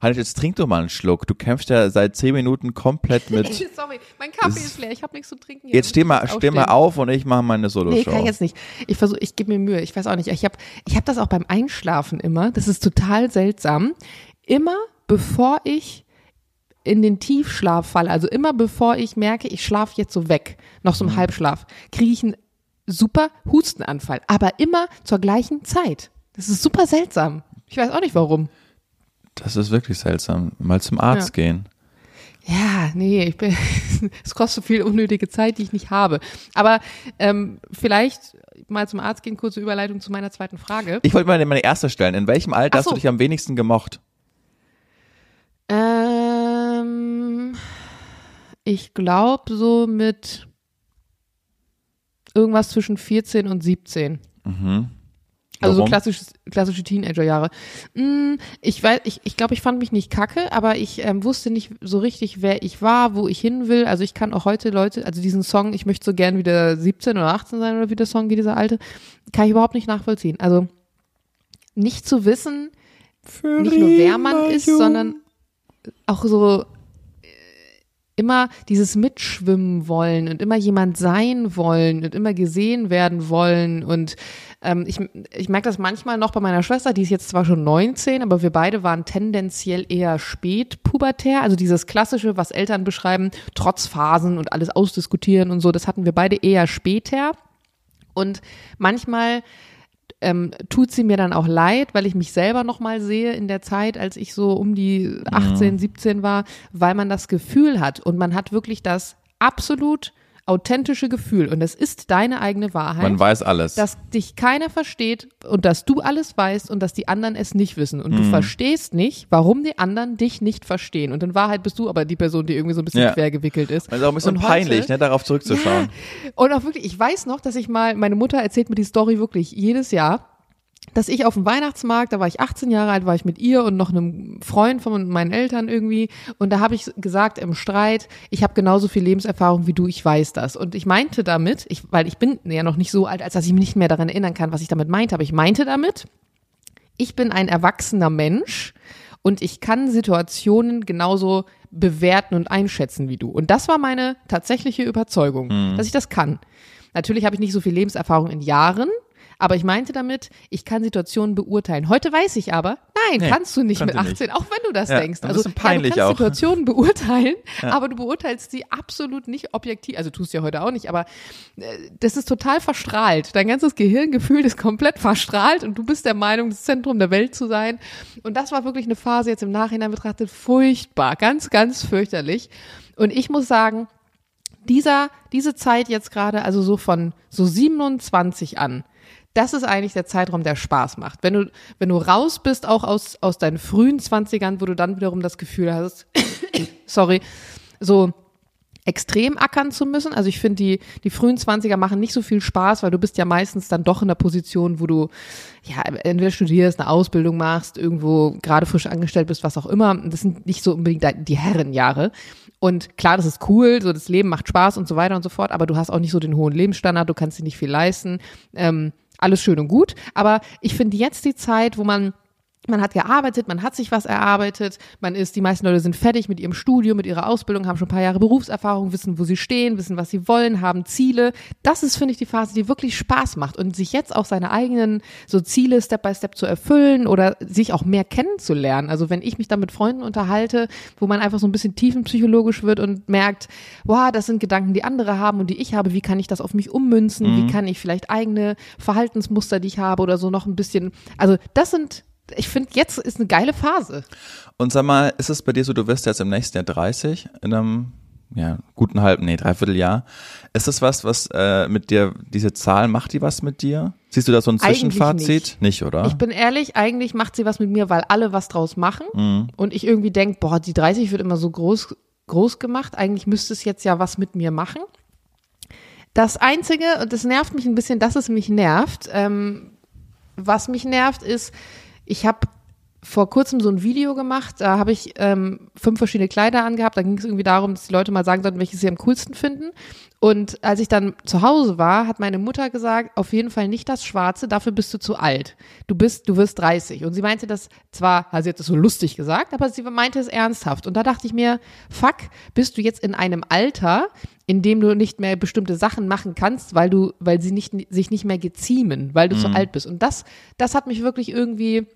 Halt, jetzt trink doch mal einen Schluck. Du kämpfst ja seit zehn Minuten komplett mit. Sorry, mein Kaffee ist leer. Ich habe nichts zu trinken. Jetzt steh mal, steh mal auf und ich mache meine Nee, Solo-Show. kann ich jetzt nicht. Ich versuche, ich gebe mir Mühe. Ich weiß auch nicht. Ich habe ich hab das auch beim Einschlafen immer. Das ist total seltsam. Immer bevor ich in den Tiefschlaf falle, also immer bevor ich merke, ich schlafe jetzt so weg, noch so im Halbschlaf, kriege ich einen super Hustenanfall. Aber immer zur gleichen Zeit. Das ist super seltsam. Ich weiß auch nicht warum. Das ist wirklich seltsam. Mal zum Arzt Ja. gehen. Ja, nee, ich bin, es kostet viel unnötige Zeit, die ich nicht habe. Aber ähm, vielleicht mal zum Arzt gehen, kurze Überleitung zu meiner zweiten Frage. Ich wollte mal meine erste stellen. In welchem Alter Ach hast du so. dich am wenigsten gemocht? Ähm, ich glaube so mit irgendwas zwischen 14 und 17. Mhm. Also so klassisches, klassische Teenagerjahre. Mm, Ich weiß, ich, ich glaube, ich fand mich nicht kacke, aber ich ähm, wusste nicht so richtig, wer ich war, wo ich hin will. Also ich kann auch heute Leute, also diesen Song, ich möchte so gern wieder 17 oder 18 sein oder wie der Song wie dieser alte, kann ich überhaupt nicht nachvollziehen. Also nicht zu wissen, nicht nur wer man ist, sondern auch so äh, immer dieses Mitschwimmen wollen und immer jemand sein wollen und immer gesehen werden wollen und ähm, ich, ich merke das manchmal noch bei meiner Schwester, die ist jetzt zwar schon 19, aber wir beide waren tendenziell eher spät pubertär, also dieses klassische, was Eltern beschreiben, trotz Phasen und alles ausdiskutieren und so, das hatten wir beide eher später. Und manchmal ähm, tut sie mir dann auch leid, weil ich mich selber noch mal sehe in der Zeit, als ich so um die 18, 17 war, weil man das Gefühl hat. Und man hat wirklich das absolut authentische Gefühl und es ist deine eigene Wahrheit. Man weiß alles. Dass dich keiner versteht und dass du alles weißt und dass die anderen es nicht wissen. Und du Mhm. verstehst nicht, warum die anderen dich nicht verstehen. Und in Wahrheit bist du aber die Person, die irgendwie so ein bisschen Ja. quer gewickelt ist. Das ist auch ein bisschen Und heute- peinlich, ne, darauf zurückzuschauen. Und auch wirklich, ich weiß noch, dass ich mal, meine Mutter erzählt mir die Story wirklich jedes Jahr, dass ich auf dem Weihnachtsmarkt, da war ich 18 Jahre alt, war ich mit ihr und noch einem Freund von meinen Eltern irgendwie und da habe ich gesagt im Streit, ich habe genauso viel Lebenserfahrung wie du, ich weiß das. Und ich meinte damit, ich, weil ich bin ja noch nicht so alt, als dass ich mich nicht mehr daran erinnern kann, was ich damit meinte, aber ich meinte damit, ich bin ein erwachsener Mensch und ich kann Situationen genauso bewerten und einschätzen wie du. Und das war meine tatsächliche Überzeugung, dass ich das kann. Natürlich habe ich nicht so viel Lebenserfahrung in Jahren, aber ich meinte damit, ich kann Situationen beurteilen. Heute weiß ich aber, nein, Nee, kannst du nicht mit kannst du 18, auch wenn du das Ja, denkst. Also peinlich ja, du auch. kannst Situationen beurteilen, aber du beurteilst sie absolut nicht objektiv. Also tust du ja heute auch nicht, aber äh, das ist total verstrahlt. Dein ganzes Gehirngefühl ist komplett verstrahlt und du bist der Meinung, das Zentrum der Welt zu sein. Und das war wirklich eine Phase jetzt im Nachhinein betrachtet furchtbar, ganz, ganz fürchterlich. Und ich muss sagen, dieser, diese Zeit jetzt gerade, also so von so 27 an, das ist eigentlich der Zeitraum, der Spaß macht. Wenn du, wenn du raus bist, auch aus, aus deinen frühen 20ern, wo du dann wiederum das Gefühl hast, sorry, so extrem ackern zu müssen. Also ich finde, die, die frühen 20er machen nicht so viel Spaß, weil du bist ja meistens dann doch in der Position, wo du ja entweder studierst, eine Ausbildung machst, irgendwo gerade frisch angestellt bist, was auch immer. Das sind nicht so unbedingt die Herrenjahre. Und klar, das ist cool, so das Leben macht Spaß und so weiter und so fort, aber du hast auch nicht so den hohen Lebensstandard, du kannst dir nicht viel leisten. Ähm, alles schön und gut. Aber ich finde jetzt die Zeit, wo man man hat gearbeitet, man hat sich was erarbeitet, man ist, die meisten Leute sind fertig mit ihrem Studium, mit ihrer Ausbildung, haben schon ein paar Jahre Berufserfahrung, wissen, wo sie stehen, wissen, was sie wollen, haben Ziele. Das ist, finde ich, die Phase, die wirklich Spaß macht und sich jetzt auch seine eigenen so Ziele Step by Step zu erfüllen oder sich auch mehr kennenzulernen. Also wenn ich mich dann mit Freunden unterhalte, wo man einfach so ein bisschen tiefenpsychologisch wird und merkt, wow, das sind Gedanken, die andere haben und die ich habe, wie kann ich das auf mich ummünzen, wie kann ich vielleicht eigene Verhaltensmuster, die ich habe oder so noch ein bisschen, also das sind ich finde, jetzt ist eine geile Phase. Und sag mal, ist es bei dir so, du wirst jetzt im nächsten Jahr 30, in einem ja, guten halben, nee, dreiviertel Jahr. Ist das was, was äh, mit dir, diese Zahl, macht die was mit dir? Siehst du da so ein Zwischenfazit? nicht. oder? Ich bin ehrlich, eigentlich macht sie was mit mir, weil alle was draus machen. Mhm. Und ich irgendwie denke, boah, die 30 wird immer so groß, groß gemacht. Eigentlich müsste es jetzt ja was mit mir machen. Das Einzige, und das nervt mich ein bisschen, dass es mich nervt, ähm, was mich nervt, ist, ich habe vor kurzem so ein Video gemacht, da habe ich ähm, fünf verschiedene Kleider angehabt. Da ging es irgendwie darum, dass die Leute mal sagen sollten, welche sie am coolsten finden. Und als ich dann zu Hause war, hat meine Mutter gesagt, auf jeden Fall nicht das Schwarze, dafür bist du zu alt. Du bist, du wirst 30. Und sie meinte das zwar, also sie hat das so lustig gesagt, aber sie meinte es ernsthaft. Und da dachte ich mir, fuck, bist du jetzt in einem Alter, in dem du nicht mehr bestimmte Sachen machen kannst, weil du, weil sie nicht, sich nicht mehr geziemen, weil du zu alt bist. Und das, das hat mich wirklich irgendwie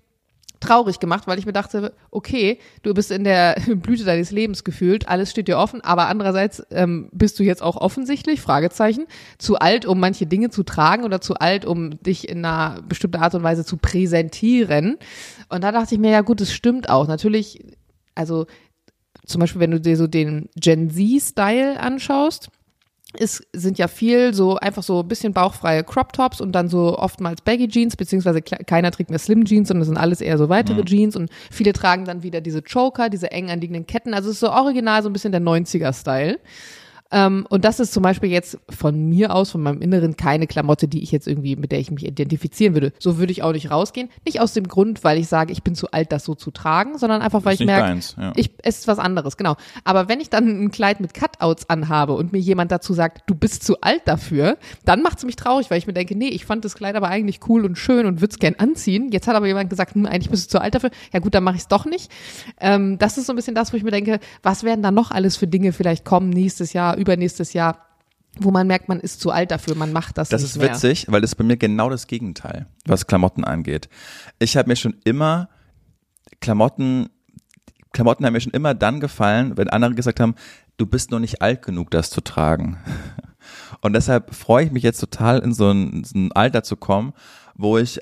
traurig gemacht, weil ich mir dachte, okay, du bist in der Blüte deines Lebens gefühlt, alles steht dir offen, aber andererseits ähm, bist du jetzt auch offensichtlich, Fragezeichen, zu alt, um manche Dinge zu tragen oder zu alt, um dich in einer bestimmten Art und Weise zu präsentieren. Und da dachte ich mir, ja gut, das stimmt auch. Natürlich, also zum Beispiel, wenn du dir so den Gen Z-Style anschaust, es sind ja viel so einfach so ein bisschen bauchfreie Crop Tops und dann so oftmals Baggy Jeans, beziehungsweise keiner trägt mehr Slim Jeans, sondern das sind alles eher so weitere Jeans und viele tragen dann wieder diese Choker, diese eng anliegenden Ketten. Also es ist so original so ein bisschen der 90er-Style. Ähm, und das ist zum Beispiel jetzt von mir aus, von meinem Inneren, keine Klamotte, die ich jetzt irgendwie, mit der ich mich identifizieren würde. So würde ich auch nicht rausgehen. Nicht aus dem Grund, weil ich sage, ich bin zu alt, das so zu tragen, sondern einfach, weil Ist ich merke, deins, ja. ich, es ist was anderes, genau. Aber wenn ich dann ein Kleid mit Cutouts anhabe und mir jemand dazu sagt, du bist zu alt dafür, dann macht es mich traurig, weil ich mir denke, nee, ich fand das Kleid aber eigentlich cool und schön und würde es gern anziehen. Jetzt hat aber jemand gesagt, hm, eigentlich bist du zu alt dafür. Ja gut, dann mache ich es doch nicht. Ähm, das ist so ein bisschen das, wo ich mir denke, was werden da noch alles für Dinge vielleicht kommen nächstes Jahr, übernächstes Jahr, wo man merkt, man ist zu alt dafür, man macht das, Das nicht ist mehr. witzig, weil das ist bei mir genau das Gegenteil, was Klamotten angeht. Ich habe mir schon immer Klamotten, Klamotten haben mir schon immer dann gefallen, wenn andere gesagt haben, du bist noch nicht alt genug, das zu tragen. Und deshalb freue ich mich jetzt total in so ein, in so ein Alter zu kommen, wo ich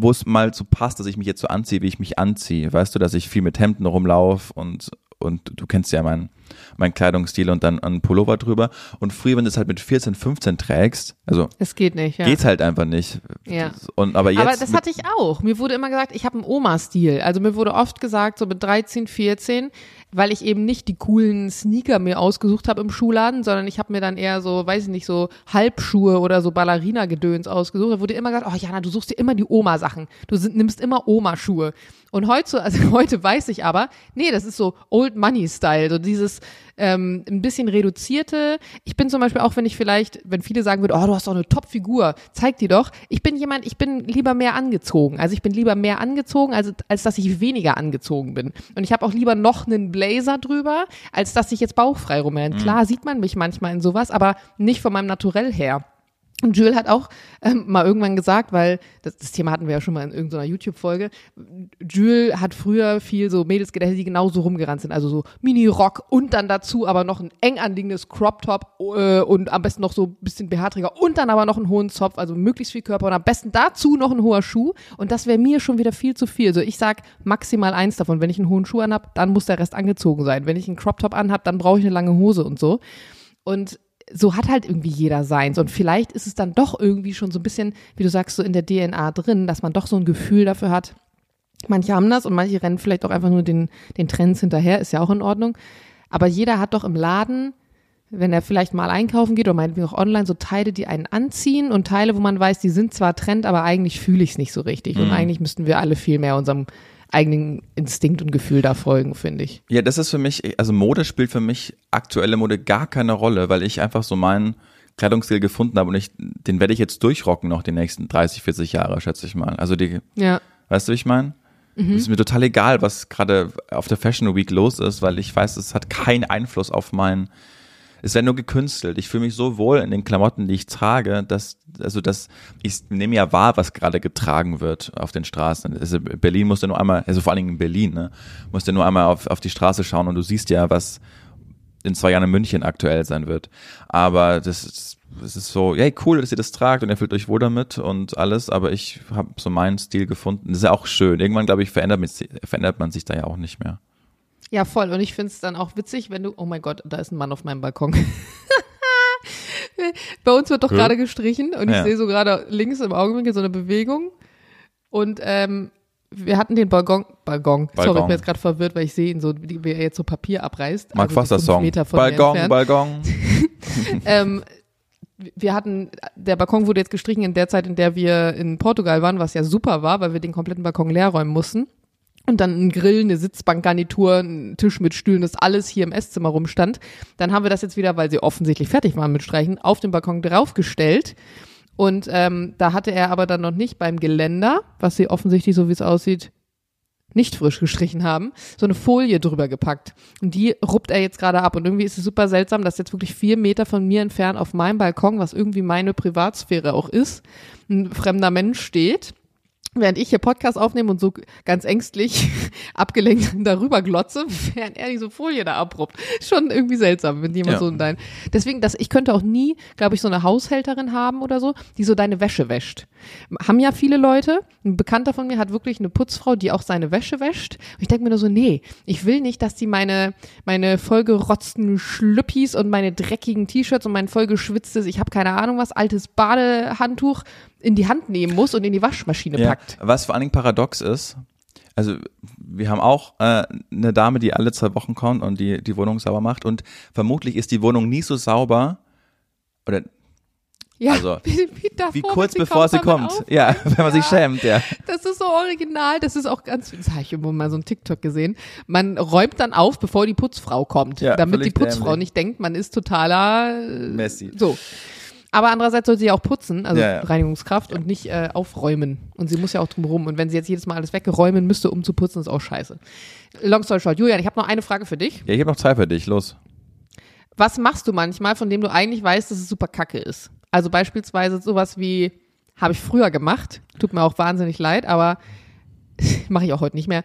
wo es mal so passt, dass ich mich jetzt so anziehe, wie ich mich anziehe. Weißt du, dass ich viel mit Hemden rumlaufe und, und du kennst ja mein, mein Kleidungsstil und dann ein Pullover drüber. Und früher, wenn du es halt mit 14, 15 trägst, also Es geht nicht, ja. geht's halt einfach nicht. Ja. Und aber jetzt Aber das hatte ich auch. Mir wurde immer gesagt, ich habe einen Oma-Stil. Also mir wurde oft gesagt, so mit 13, 14, weil ich eben nicht die coolen Sneaker mir ausgesucht habe im Schuhladen, sondern ich habe mir dann eher so, weiß ich nicht, so Halbschuhe oder so Ballerina-Gedöns ausgesucht. Da wurde immer gesagt, oh Jana, du suchst dir immer die Oma-Sachen. Du sind, nimmst immer Oma-Schuhe. Und heute, also heute weiß ich aber, nee, das ist so Old Money-Style, so dieses ähm, ein bisschen reduzierte. Ich bin zum Beispiel auch, wenn ich vielleicht, wenn viele sagen würden, oh, du hast doch eine Top-Figur, zeig die doch. Ich bin jemand, ich bin lieber mehr angezogen. Also ich bin lieber mehr angezogen, als, als dass ich weniger angezogen bin. Und ich habe auch lieber noch einen Blazer drüber, als dass ich jetzt bauchfrei rumrenne. Klar sieht man mich manchmal in sowas, aber nicht von meinem Naturell her. Und Jules hat auch ähm, mal irgendwann gesagt, weil das, das Thema hatten wir ja schon mal in irgendeiner YouTube-Folge. Jules hat früher viel so Mädels gedacht, die genauso rumgerannt sind. Also so Mini-Rock und dann dazu aber noch ein eng anliegendes Crop-Top äh, und am besten noch so ein bisschen BH-Träger und dann aber noch einen hohen Zopf, also möglichst viel Körper und am besten dazu noch ein hoher Schuh. Und das wäre mir schon wieder viel zu viel. Also ich sag maximal eins davon. Wenn ich einen hohen Schuh anhab, dann muss der Rest angezogen sein. Wenn ich einen Crop-Top anhab, dann brauche ich eine lange Hose und so. Und so hat halt irgendwie jeder seins. Und vielleicht ist es dann doch irgendwie schon so ein bisschen, wie du sagst, so in der DNA drin, dass man doch so ein Gefühl dafür hat. Manche haben das und manche rennen vielleicht auch einfach nur den, den Trends hinterher, ist ja auch in Ordnung. Aber jeder hat doch im Laden, wenn er vielleicht mal einkaufen geht oder meinetwegen auch online, so Teile, die einen anziehen und Teile, wo man weiß, die sind zwar Trend, aber eigentlich fühle ich es nicht so richtig. Und eigentlich müssten wir alle viel mehr unserem eigenen Instinkt und Gefühl da folgen, finde ich. Ja, das ist für mich, also Mode spielt für mich aktuelle Mode gar keine Rolle, weil ich einfach so meinen Kleidungsstil gefunden habe und ich, den werde ich jetzt durchrocken noch die nächsten 30, 40 Jahre, schätze ich mal. Also die, Ja. weißt du, wie ich meine? Es ist mir total egal, was gerade auf der Fashion Week los ist, weil ich weiß, es hat keinen Einfluss auf mein, es wäre nur gekünstelt. Ich fühle mich so wohl in den Klamotten, die ich trage, dass, also dass ich nehme ja wahr, was gerade getragen wird auf den Straßen. Also Berlin musste nur einmal, also vor allen Dingen in Berlin, ne, musste nur einmal auf, auf die Straße schauen und du siehst ja, was in zwei Jahren in München aktuell sein wird. Aber das ist, das ist so, hey, cool, dass ihr das tragt und ihr fühlt euch wohl damit und alles, aber ich habe so meinen Stil gefunden. Das ist ja auch schön. Irgendwann, glaube ich, verändert, man- verändert man sich da ja auch nicht mehr. Ja, voll. Und ich finde es dann auch witzig, wenn du, oh mein Gott, da ist ein Mann auf meinem Balkon. Bei uns wird doch Cool. gerade gestrichen und ich Ja. sehe so gerade links im Augenwinkel so eine Bewegung. Und ähm, wir hatten den Balkon, Balkon, sorry, ich Balkon. bin jetzt gerade verwirrt, weil ich sehe ihn so, wie er jetzt so Papier abreißt. Mark also so Foster Song. Meter von mir Balkon. Balkon. ähm, wir hatten, der Balkon wurde jetzt gestrichen in der Zeit, in der wir in Portugal waren, was ja super war, weil wir den kompletten Balkon leer räumen mussten. Und dann ein Grill, eine Sitzbankgarnitur, ein Tisch mit Stühlen, das alles hier im Esszimmer rumstand. Dann haben wir das jetzt wieder, weil sie offensichtlich fertig waren mit Streichen, auf den Balkon draufgestellt. Und ähm, da hatte er aber dann noch nicht beim Geländer, was sie offensichtlich, so wie es aussieht, nicht frisch gestrichen haben, so eine Folie drüber gepackt. Und die ruppt er jetzt gerade ab. Und irgendwie ist es super seltsam, dass jetzt wirklich vier Meter von mir entfernt auf meinem Balkon, was irgendwie meine Privatsphäre auch ist, ein fremder Mensch steht. Während ich hier Podcast aufnehme und so ganz ängstlich abgelenkt darüber glotze, während er diese Folie da abruppt. Schon irgendwie seltsam, wenn jemand Ja. so in dein. Deswegen, dass ich könnte auch nie, glaube ich, so eine Haushälterin haben oder so, die so deine Wäsche wäscht. Haben ja viele Leute. Ein Bekannter von mir hat wirklich eine Putzfrau, die auch seine Wäsche wäscht. Und ich denke mir nur so, nee, ich will nicht, dass die meine, meine vollgerotzten Schlüppis und meine dreckigen T-Shirts und mein vollgeschwitztes, ich habe keine Ahnung was, altes Badehandtuch in die Hand nehmen muss und in die Waschmaschine Ja. packt. Was vor allen Dingen paradox ist, also wir haben auch äh, eine Dame, die alle zwei Wochen kommt und die die Wohnung sauber macht und vermutlich ist die Wohnung nie so sauber oder Ja, Also, wie, wie, davor, wie kurz bevor sie damit kommt. aufhört. Ja, wenn man sich schämt, ja. Das ist so original, das ist auch ganz, das habe ich irgendwo mal so ein TikTok gesehen. Man räumt dann auf, bevor die Putzfrau kommt, Ja, damit die Putzfrau dämlich. nicht denkt, man ist totaler Messi. So. Aber andererseits soll sie ja auch putzen, also Ja, ja. Reinigungskraft und nicht äh, aufräumen. Und sie muss ja auch drum rum. Und wenn sie jetzt jedes Mal alles wegräumen müsste, um zu putzen, ist auch scheiße. Long story short. Julian, ich habe noch eine Frage für dich. Ja, ich habe noch Zeit für dich, los. Was machst du manchmal, von dem du eigentlich weißt, dass es super kacke ist? Also beispielsweise sowas wie, habe ich früher gemacht, tut mir auch wahnsinnig leid, aber mache ich auch heute nicht mehr.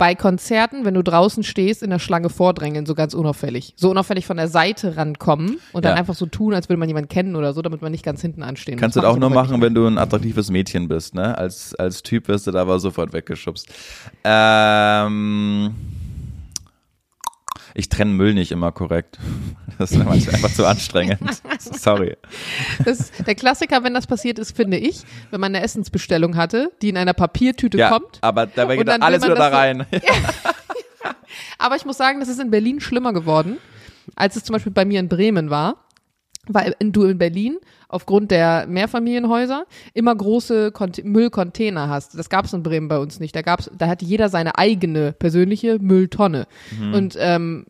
Bei Konzerten, wenn du draußen stehst, in der Schlange vordrängeln, so ganz unauffällig. So unauffällig von der Seite rankommen und dann Ja. einfach so tun, als würde man jemanden kennen oder so, damit man nicht ganz hinten anstehen Kannst du das auch nur machen, wenn du ein attraktives Mädchen bist, ne? Als, als Typ wirst du da aber sofort weggeschubst. Ähm, Ich trenne Müll nicht immer korrekt. Das ist manchmal einfach zu anstrengend. Sorry. Das, der Klassiker, wenn das passiert ist, finde ich, wenn man eine Essensbestellung hatte, die in einer Papiertüte Ja, kommt. aber da Und geht dann alles wieder da so- rein. Aber ich muss sagen, das ist in Berlin schlimmer geworden, als es zum Beispiel bei mir in Bremen war. Weil in- du in Berlin aufgrund der Mehrfamilienhäuser immer große Kont Müllcontainer hast. Das gab es in Bremen bei uns nicht. Da gab's, da hatte jeder seine eigene persönliche Mülltonne. Und ähm,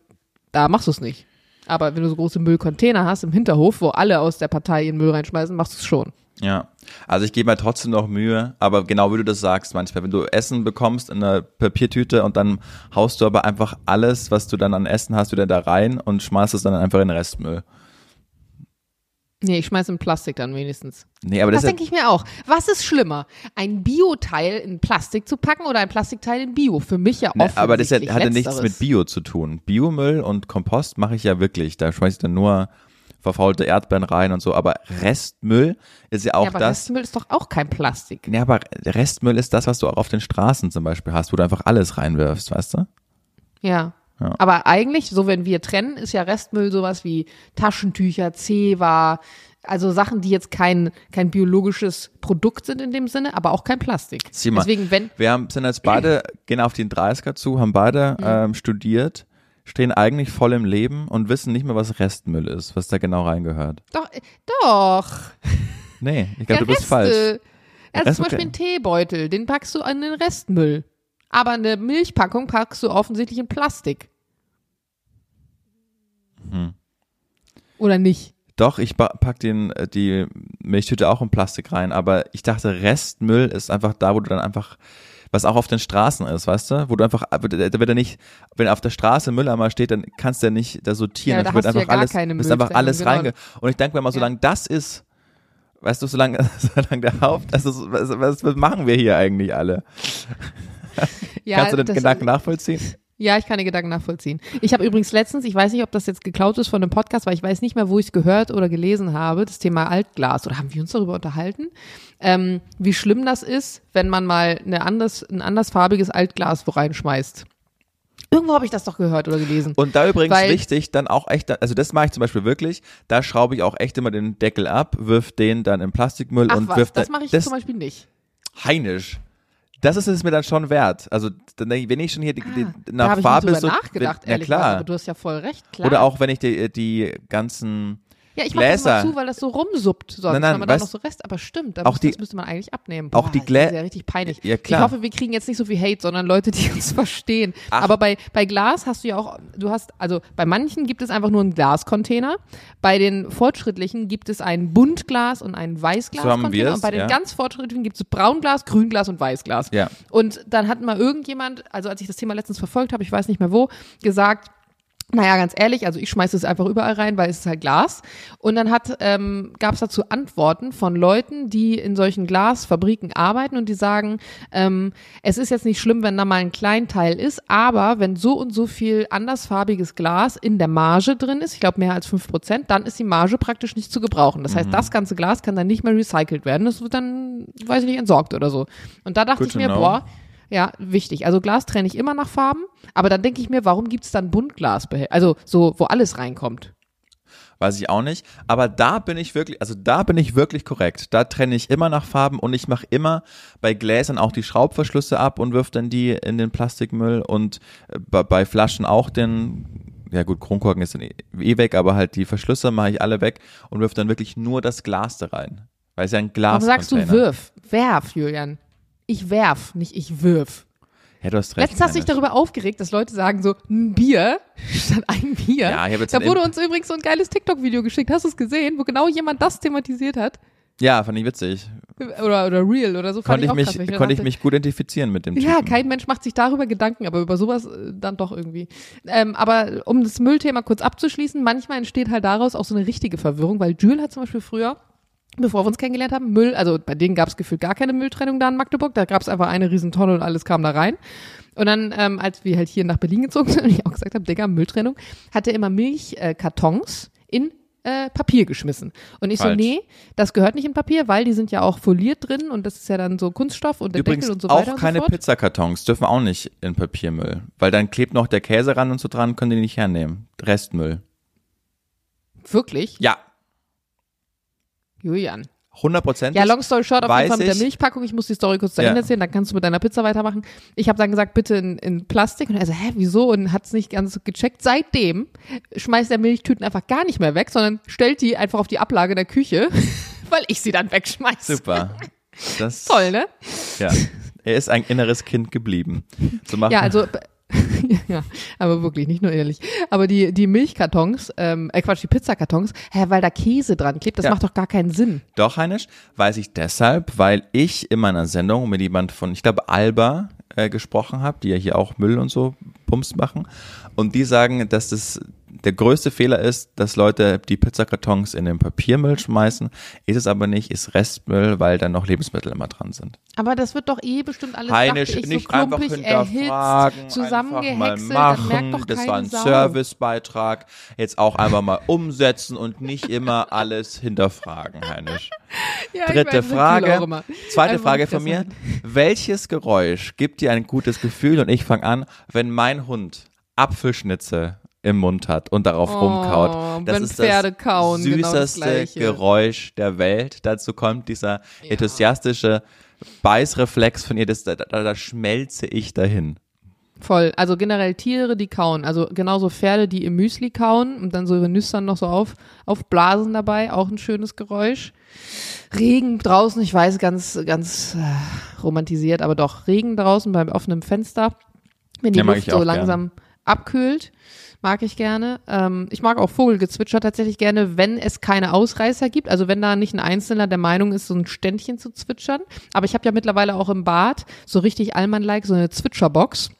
da machst du es nicht. Aber wenn du so große Müllcontainer hast im Hinterhof, wo alle aus der Partei ihren Müll reinschmeißen, machst du es schon. Ja, also ich gebe mir trotzdem noch Mühe, aber genau wie du das sagst, manchmal, wenn du Essen bekommst in einer Papiertüte und dann haust du aber einfach alles, was du dann an Essen hast, wieder da rein und schmeißt es dann einfach in den Restmüll. Nee, ich schmeiße in Plastik dann wenigstens. Nee, aber Das das, denke ich mir auch. Was ist schlimmer? Ein Bioteil in Plastik zu packen oder ein Plastikteil in Bio? Für mich ja offensichtlich nee, aber das hat, hatte nichts mit Bio zu tun. Biomüll und Kompost mache ich ja wirklich. Da schmeiße ich dann nur verfaulte Erdbeeren rein und so. Aber Restmüll ist ja auch ja, aber das. Restmüll ist doch auch kein Plastik. Ja, aber Restmüll ist das, was du auch auf den Straßen zum Beispiel hast, wo du einfach alles reinwirfst, weißt du? Ja. Ja. Aber eigentlich, so wenn wir trennen, ist ja Restmüll sowas wie Taschentücher, Zewa, also Sachen, die jetzt kein, kein biologisches Produkt sind in dem Sinne, aber auch kein Plastik. Sieh mal. Deswegen, wenn, Wir haben, sind jetzt beide, gehen auf den 30er zu, haben beide Mhm. ähm, studiert, stehen eigentlich voll im Leben und wissen nicht mehr, was Restmüll ist, was da genau reingehört. doch, äh, doch. Nee, ich Ja, glaube, du bist Reste. falsch. Also Rest- zum Beispiel okay. einen Teebeutel, den packst du an den Restmüll. Aber eine Milchpackung packst du offensichtlich in Plastik. Hm. Oder nicht? Doch, ich pack den, äh, die Milchtüte auch in Plastik rein, aber ich dachte, Restmüll ist einfach da, wo du dann einfach, was auch auf den Straßen ist, weißt du? Wo du einfach, da wird er nicht, wenn auf der Straße Mülleimer steht, dann kannst du ja nicht da sortieren. Ja, das da wird einfach ja alles, ist einfach alles genau. reinge. Und ich denke mir mal, solange das ist, weißt du, solange, solange der Haupt, also was, was, was machen wir hier eigentlich alle? Ja, Kannst du den Gedanken nachvollziehen? Ja, ich kann den Gedanken nachvollziehen. Ich habe übrigens letztens, ich weiß nicht, ob das jetzt geklaut ist von einem Podcast, weil ich weiß nicht mehr, wo ich es gehört oder gelesen habe, das Thema Altglas. Oder haben wir uns darüber unterhalten? Ähm, wie schlimm das ist, wenn man mal eine anders, ein andersfarbiges Altglas wo reinschmeißt. Irgendwo habe ich das doch gehört oder gelesen. Und da übrigens Weil- wichtig, dann auch echt, also das mache ich zum Beispiel wirklich, da schraube ich auch echt immer den Deckel ab, wirf den dann in Plastikmüll Ach und was, wirf das da- mache ich das, zum Beispiel nicht. Heinisch. Das ist es mir dann schon wert. Also wenn ich schon hier die, die, Ah, nach habe ich Farbe nicht so, nachgedacht, wenn, ja ehrlich gesagt. klar. Aber du hast ja voll recht, klar. Oder auch wenn ich die, die ganzen ja, ich mache das Gläser. mal zu, weil das so rumsuppt sonst, Nein, nein, man da weißt- noch so Rest, aber stimmt, da auch muss, die- das müsste man eigentlich abnehmen. auch die das Glä- ist ja richtig peinlich. Ja, klar. Ich hoffe, wir kriegen jetzt nicht so viel Hate, sondern Leute, die uns verstehen. Ach. Aber bei, bei Glas hast du ja auch, du hast, also bei manchen gibt es einfach nur einen Glascontainer. Bei den fortschrittlichen gibt es ein Buntglas und ein Weißglas-Container. So und bei den ja. ganz fortschrittlichen gibt es Braunglas, Grünglas und Weißglas. Ja. Und dann hat mal irgendjemand, also als ich das Thema letztens verfolgt habe, ich weiß nicht mehr wo, gesagt, naja, ganz ehrlich, also ich schmeiße es einfach überall rein, weil es ist halt Glas. Und dann hat, ähm, gab es dazu Antworten von Leuten, die in solchen Glasfabriken arbeiten und die sagen, ähm, es ist jetzt nicht schlimm, wenn da mal ein Kleinteil ist, aber wenn so und so viel andersfarbiges Glas in der Marge drin ist, ich glaube mehr als fünf Prozent, dann ist die Marge praktisch nicht zu gebrauchen. Das heißt, Mhm. das ganze Glas kann dann nicht mehr recycelt werden. Das wird dann, weiß ich nicht, entsorgt oder so. Und da dachte Good ich mir, know. boah, ja, wichtig. Also Glas trenne ich immer nach Farben, aber dann denke ich mir, warum gibt's dann Buntglas? Also so, wo alles reinkommt. Weiß ich auch nicht. Aber da bin ich wirklich, also da bin ich wirklich korrekt. Da trenne ich immer nach Farben und ich mache immer bei Gläsern auch die Schraubverschlüsse ab und wirf dann die in den Plastikmüll und äh, bei, Flaschen auch den, ja gut, Kronkorken ist dann eh, eh weg, aber halt die Verschlüsse mache ich alle weg und wirf dann wirklich nur das Glas da rein. Weil es ja ein Glas Warum sagst du wirf? Werf, Julian. Ich werf, nicht ich wirf. Ja, du hast recht. Letztens hast du dich darüber aufgeregt, dass Leute sagen so, ein Bier statt ein Bier. Ja, ich hab jetzt da ein wurde uns übrigens so ein geiles TikTok-Video geschickt. Hast du es gesehen, wo genau jemand das thematisiert hat? Ja, fand ich witzig. Oder, oder Real oder so. Fand Konnte ich mich, krass, weil dann konnte ich mich gut identifizieren mit dem Ja, Typen. kein Mensch macht sich darüber Gedanken, aber über sowas äh, dann doch irgendwie. Ähm, aber um das Müllthema kurz abzuschließen, manchmal entsteht halt daraus auch so eine richtige Verwirrung, weil Jules hat zum Beispiel früher, bevor wir uns kennengelernt haben, Müll, also bei denen gab es gefühlt gar keine Mülltrennung da in Magdeburg, da gab es einfach eine Riesentonne und alles kam da rein. Und dann, ähm, als wir halt hier nach Berlin gezogen sind und ich auch gesagt habe, Digga, Mülltrennung, hat er immer Milchkartons äh, in äh, Papier geschmissen. Und ich Falsch. so, nee, das gehört nicht in Papier, weil die sind ja auch foliert drin und das ist ja dann so Kunststoff und der Übrigens Deckel und so auch weiter keine und so fort. Pizzakartons dürfen auch nicht in Papiermüll, weil dann klebt noch der Käse ran und so dran, können die nicht hernehmen. Restmüll. Wirklich? Ja, Julian. 100 Prozent. Ja, long story short, auf jeden Fall mit der. Milchpackung. Ich muss die Story kurz zu Ende Ja. erzählen, dann kannst du mit deiner Pizza weitermachen. Ich habe dann gesagt, bitte in, in Plastik. Und er so, hä, wieso? Und hat es nicht ganz gecheckt. Seitdem schmeißt er Milchtüten einfach gar nicht mehr weg, sondern stellt die einfach auf die Ablage der Küche, weil ich sie dann wegschmeiße. Super. Das, Toll, ne? Ja. Er ist ein inneres Kind geblieben. So machen, Ja, also ja, aber wirklich, nicht nur ehrlich. Aber die, die Milchkartons, ähm, äh Quatsch, die Pizzakartons, hä, weil da Käse dran klebt, das Ja. macht doch gar keinen Sinn. Doch, Heinisch, weiß ich deshalb, weil ich in meiner Sendung mit jemand von, ich glaube, Alba äh, gesprochen habe, die ja hier auch Müll und so Pumps machen. Und die sagen, dass das der größte Fehler ist, dass Leute die Pizzakartons in den Papiermüll schmeißen. Ist es aber nicht, ist Restmüll, weil dann noch Lebensmittel immer dran sind. Aber das wird doch eh bestimmt alles Heinisch, dachte ich, nicht so einfach klumpig erhitzt, einfach mal zusammengehäckselt, machen. merkt doch Das keine war ein Sau. Servicebeitrag. Jetzt auch einfach mal umsetzen und nicht immer alles hinterfragen, Heinisch. Ja, ich Dritte auch Frage. Zweite Einfach Frage von mir. das Welches Geräusch gibt dir ein gutes Gefühl? Und ich fange an, wenn mein Hund Apfelschnitze im Mund hat und darauf Oh, rumkaut. Das wenn ist Pferde das kauen, genau das süßeste. Geräusch der Welt. Dazu kommt dieser enthusiastische Beißreflex von ihr. Das, da, da, da schmelze ich dahin. Voll. Also generell Tiere, die kauen. Also genauso Pferde, die im Müsli kauen und dann so ihre Nüstern noch so auf, aufblasen dabei. Auch ein schönes Geräusch. Regen draußen, ich weiß, ganz, ganz äh, romantisiert, aber doch Regen draußen beim offenen Fenster. Wenn die Ja, Luft so langsam abkühlt. Mag ich gerne. Ähm, ich mag auch Vogelgezwitscher tatsächlich gerne, wenn es keine Ausreißer gibt. Also wenn da nicht ein Einzelner der Meinung ist, so ein Ständchen zu zwitschern. Aber ich habe ja mittlerweile auch im Bad so richtig Allmann-like so eine Zwitscherbox.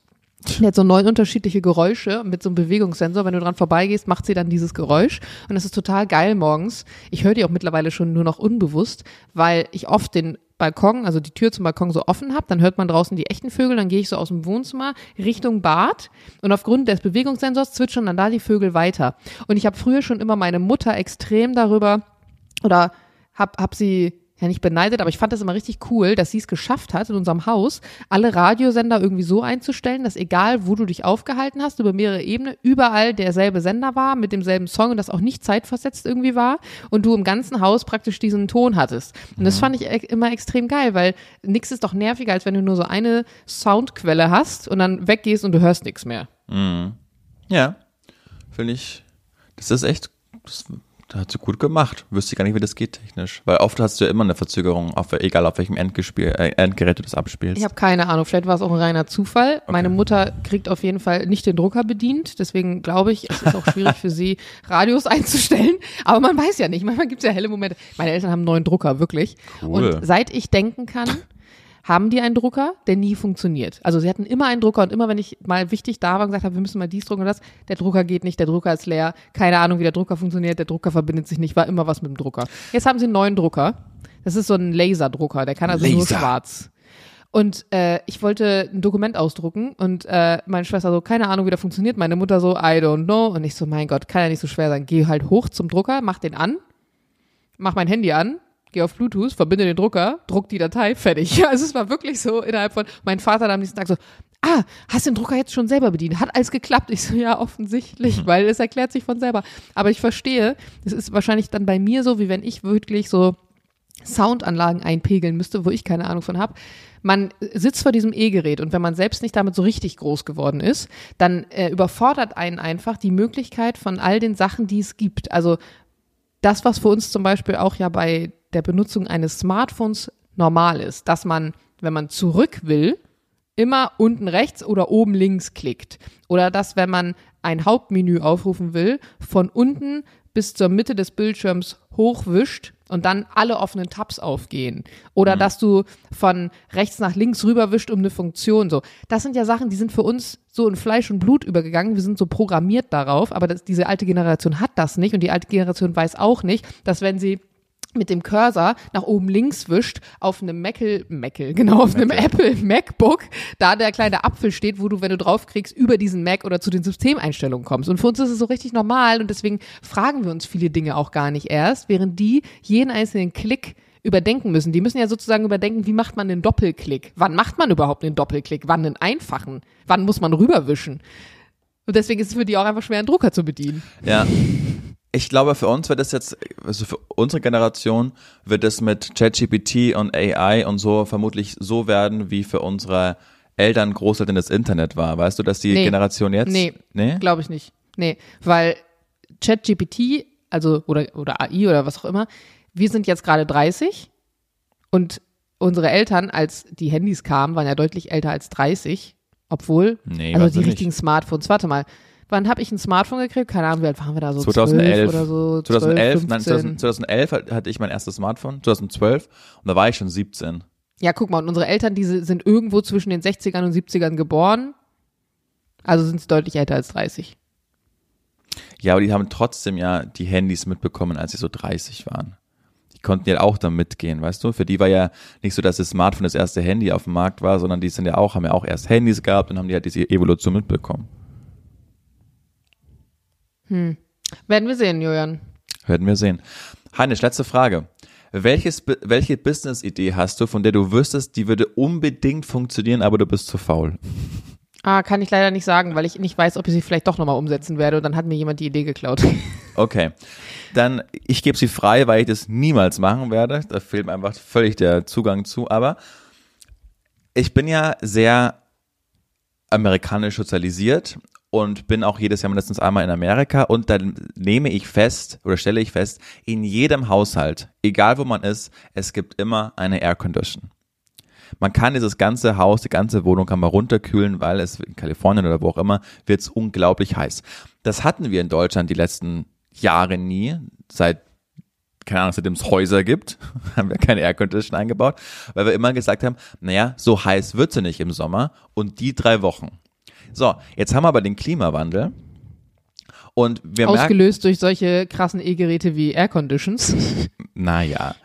Die hat so neun unterschiedliche Geräusche mit so einem Bewegungssensor. Wenn du dran vorbeigehst, macht sie dann dieses Geräusch. Und das ist total geil morgens. Ich höre die auch mittlerweile schon nur noch unbewusst, weil ich oft den Balkon, also die Tür zum Balkon so offen habe. Dann hört man draußen die echten Vögel. Dann gehe ich so aus dem Wohnzimmer Richtung Bad. Und aufgrund des Bewegungssensors zwitschern dann da die Vögel weiter. Und ich habe früher schon immer meine Mutter extrem darüber oder hab, hab sie ja nicht beneidet, aber ich fand das immer richtig cool, dass sie es geschafft hat, in unserem Haus alle Radiosender irgendwie so einzustellen, dass egal, wo du dich aufgehalten hast, über mehrere Ebenen, überall derselbe Sender war, mit demselben Song und das auch nicht zeitversetzt irgendwie war und du im ganzen Haus praktisch diesen Ton hattest. Und das fand ich e- immer extrem geil, weil nix ist doch nerviger, als wenn du nur so eine Soundquelle hast und dann weggehst und du hörst nichts mehr. Ja, finde ich, das ist echt, das, das hat sie gut gemacht. Wüsste ich gar nicht, wie das geht technisch. Weil oft hast du ja immer eine Verzögerung, auf, egal auf welchem Endgespiel, äh, Endgerät du das abspielst. Ich habe keine Ahnung, vielleicht war es auch ein reiner Zufall. Meine Mutter kriegt auf jeden Fall nicht den Drucker bedient, deswegen glaube ich, es ist auch schwierig für sie, Radios einzustellen. Aber man weiß ja nicht, manchmal gibt es ja helle Momente. Meine Eltern haben einen neuen Drucker, wirklich. Cool. Und seit ich denken kann, haben die einen Drucker, der nie funktioniert. Also sie hatten immer einen Drucker und immer, wenn ich mal wichtig da war und gesagt habe, wir müssen mal dies drucken und das, der Drucker geht nicht, der Drucker ist leer, keine Ahnung, wie der Drucker funktioniert, der Drucker verbindet sich nicht, war immer was mit dem Drucker. Jetzt haben sie einen neuen Drucker. Das ist so ein Laserdrucker, der kann also nur Laser. schwarz. Und äh, ich wollte ein Dokument ausdrucken und äh, meine Schwester so, keine Ahnung, wie der funktioniert. Meine Mutter so, I don't know. Und ich so, mein Gott, kann ja nicht so schwer sein. Geh halt hoch zum Drucker, mach den an, mach mein Handy an, geh auf Bluetooth, verbinde den Drucker, druck die Datei, fertig. Also es war wirklich so innerhalb von, mein Vater dann am nächsten Tag so, ah, hast den Drucker jetzt schon selber bedient? Hat alles geklappt? Ich so, ja, offensichtlich, weil es erklärt sich von selber. Aber ich verstehe, es ist wahrscheinlich dann bei mir so, wie wenn ich wirklich so Soundanlagen einpegeln müsste, wo ich keine Ahnung von habe. Man sitzt vor diesem E-Gerät und wenn man selbst nicht damit so richtig groß geworden ist, dann äh, überfordert einen einfach die Möglichkeit von all den Sachen, die es gibt. Also das, was für uns zum Beispiel auch ja bei der Benutzung eines Smartphones normal ist, dass man, wenn man zurück will, immer unten rechts oder oben links klickt. Oder dass, wenn man ein Hauptmenü aufrufen will, von unten bis zur Mitte des Bildschirms hochwischt und dann alle offenen Tabs aufgehen. Oder dass du von rechts nach links rüberwischt um eine Funktion. So, das sind ja Sachen, die sind für uns so in Fleisch und Blut übergegangen. Wir sind so programmiert darauf, aber das, diese alte Generation hat das nicht und die alte Generation weiß auch nicht, dass wenn sie mit dem Cursor nach oben links wischt, auf einem Mackel, Mackel, genau, auf einem Apple MacBook, da der kleine Apfel steht, wo du, wenn du draufkriegst, über diesen Mac oder zu den Systemeinstellungen kommst. Und für uns ist es so richtig normal und deswegen fragen wir uns viele Dinge auch gar nicht erst, während die jeden einzelnen Klick überdenken müssen. Die müssen ja sozusagen überdenken, wie macht man den Doppelklick? Wann macht man überhaupt den Doppelklick? Wann den einfachen? Wann muss man rüberwischen? Und deswegen ist es für die auch einfach schwer, einen Drucker zu bedienen. Ja. Ich glaube, für uns wird es jetzt, also für unsere Generation wird es mit ChatGPT und AI und so vermutlich so werden, wie für unsere Eltern, Großeltern das Internet war. Weißt du, dass die Nee. Generation jetzt. Nee, Nee? glaube ich nicht. Nee, weil ChatGPT, also oder, oder AI oder was auch immer, wir sind jetzt gerade 30 und unsere Eltern, als die Handys kamen, waren ja deutlich älter als 30, obwohl, Nee, also die richtigen Smartphones, warte mal, wann habe ich ein Smartphone gekriegt? Keine Ahnung, wie alt waren wir da so? 2011 12 oder so? 2011, 12, nein, 15. 2000 2011 hatte ich mein erstes Smartphone, 2012 und da war ich schon 17. Ja, guck mal, und unsere Eltern, die sind irgendwo zwischen den 60ern und 70ern geboren, also sind sie deutlich älter als 30. Ja, aber die haben trotzdem ja die Handys mitbekommen, als sie so 30 waren. Die konnten ja auch da mitgehen, weißt du? Für die war ja nicht so, dass das Smartphone das erste Handy auf dem Markt war, sondern die sind ja auch, haben ja auch erst Handys gehabt und haben die halt diese Evolution mitbekommen. Werden wir sehen, Julian. Werden wir sehen. Heinisch, letzte Frage. Welches, welche Business-Idee hast du, von der du wüsstest, die würde unbedingt funktionieren, aber du bist zu faul? Ah, kann ich leider nicht sagen, weil ich nicht weiß, ob ich sie vielleicht doch nochmal umsetzen werde und dann hat mir jemand die Idee geklaut. Okay. Dann, ich gebe sie frei, weil ich das niemals machen werde. Da fehlt mir einfach völlig der Zugang zu. Aber ich bin ja sehr amerikanisch sozialisiert und bin auch jedes Jahr mindestens einmal in Amerika und dann nehme ich fest oder stelle ich fest, in jedem Haushalt, egal wo man ist, es gibt immer eine Air Condition. Man kann dieses ganze Haus, die ganze Wohnung kann man runterkühlen, weil es in Kalifornien oder wo auch immer wird es unglaublich heiß. Das hatten wir in Deutschland die letzten Jahre nie, seit keine Ahnung, seitdem es Häuser gibt, haben wir keine Aircondition eingebaut, weil wir immer gesagt haben, naja, so heiß wird's ja nicht im Sommer und die drei Wochen. So, jetzt haben wir aber den Klimawandel und wir merken, Ausgelöst durch solche krassen E-Geräte wie Air Conditions. naja,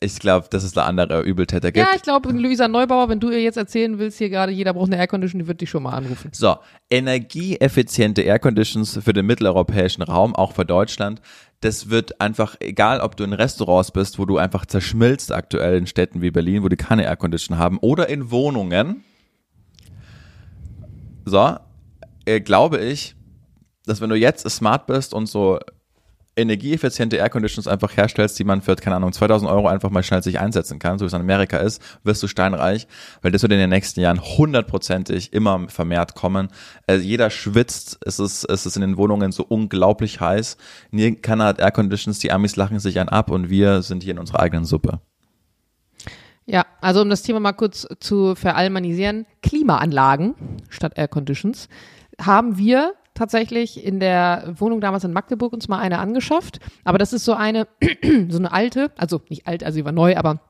ich glaube, dass es da andere Übeltäter gibt. ja, ich glaube, Luisa Neubauer, wenn du ihr jetzt erzählen willst, hier gerade, jeder braucht eine Air Condition, die wird dich schon mal anrufen. So, energieeffiziente Air Conditions für den mitteleuropäischen Raum, auch für Deutschland. Das wird einfach, egal ob du in Restaurants bist, wo du einfach zerschmilzt aktuell in Städten wie Berlin, wo die keine Air Condition haben, oder in Wohnungen. So, äh, glaube ich, dass wenn du jetzt smart bist und so energieeffiziente Air Conditions einfach herstellst, die man für, keine Ahnung, 2000 Euro einfach mal schnell sich einsetzen kann, so wie es in Amerika ist, wirst du steinreich, weil das wird in den nächsten Jahren hundertprozentig immer vermehrt kommen. Äh, jeder schwitzt, es ist, es ist in den Wohnungen so unglaublich heiß. Keiner hat Air Conditions, die Amis lachen sich einen ab und wir sind hier in unserer eigenen Suppe. Ja, also um das Thema mal kurz zu verallmanisieren, Klimaanlagen statt Air Conditions haben wir tatsächlich in der Wohnung damals in Magdeburg uns mal eine angeschafft. Aber das ist so eine, so eine alte, also nicht alt, also sie war neu, aber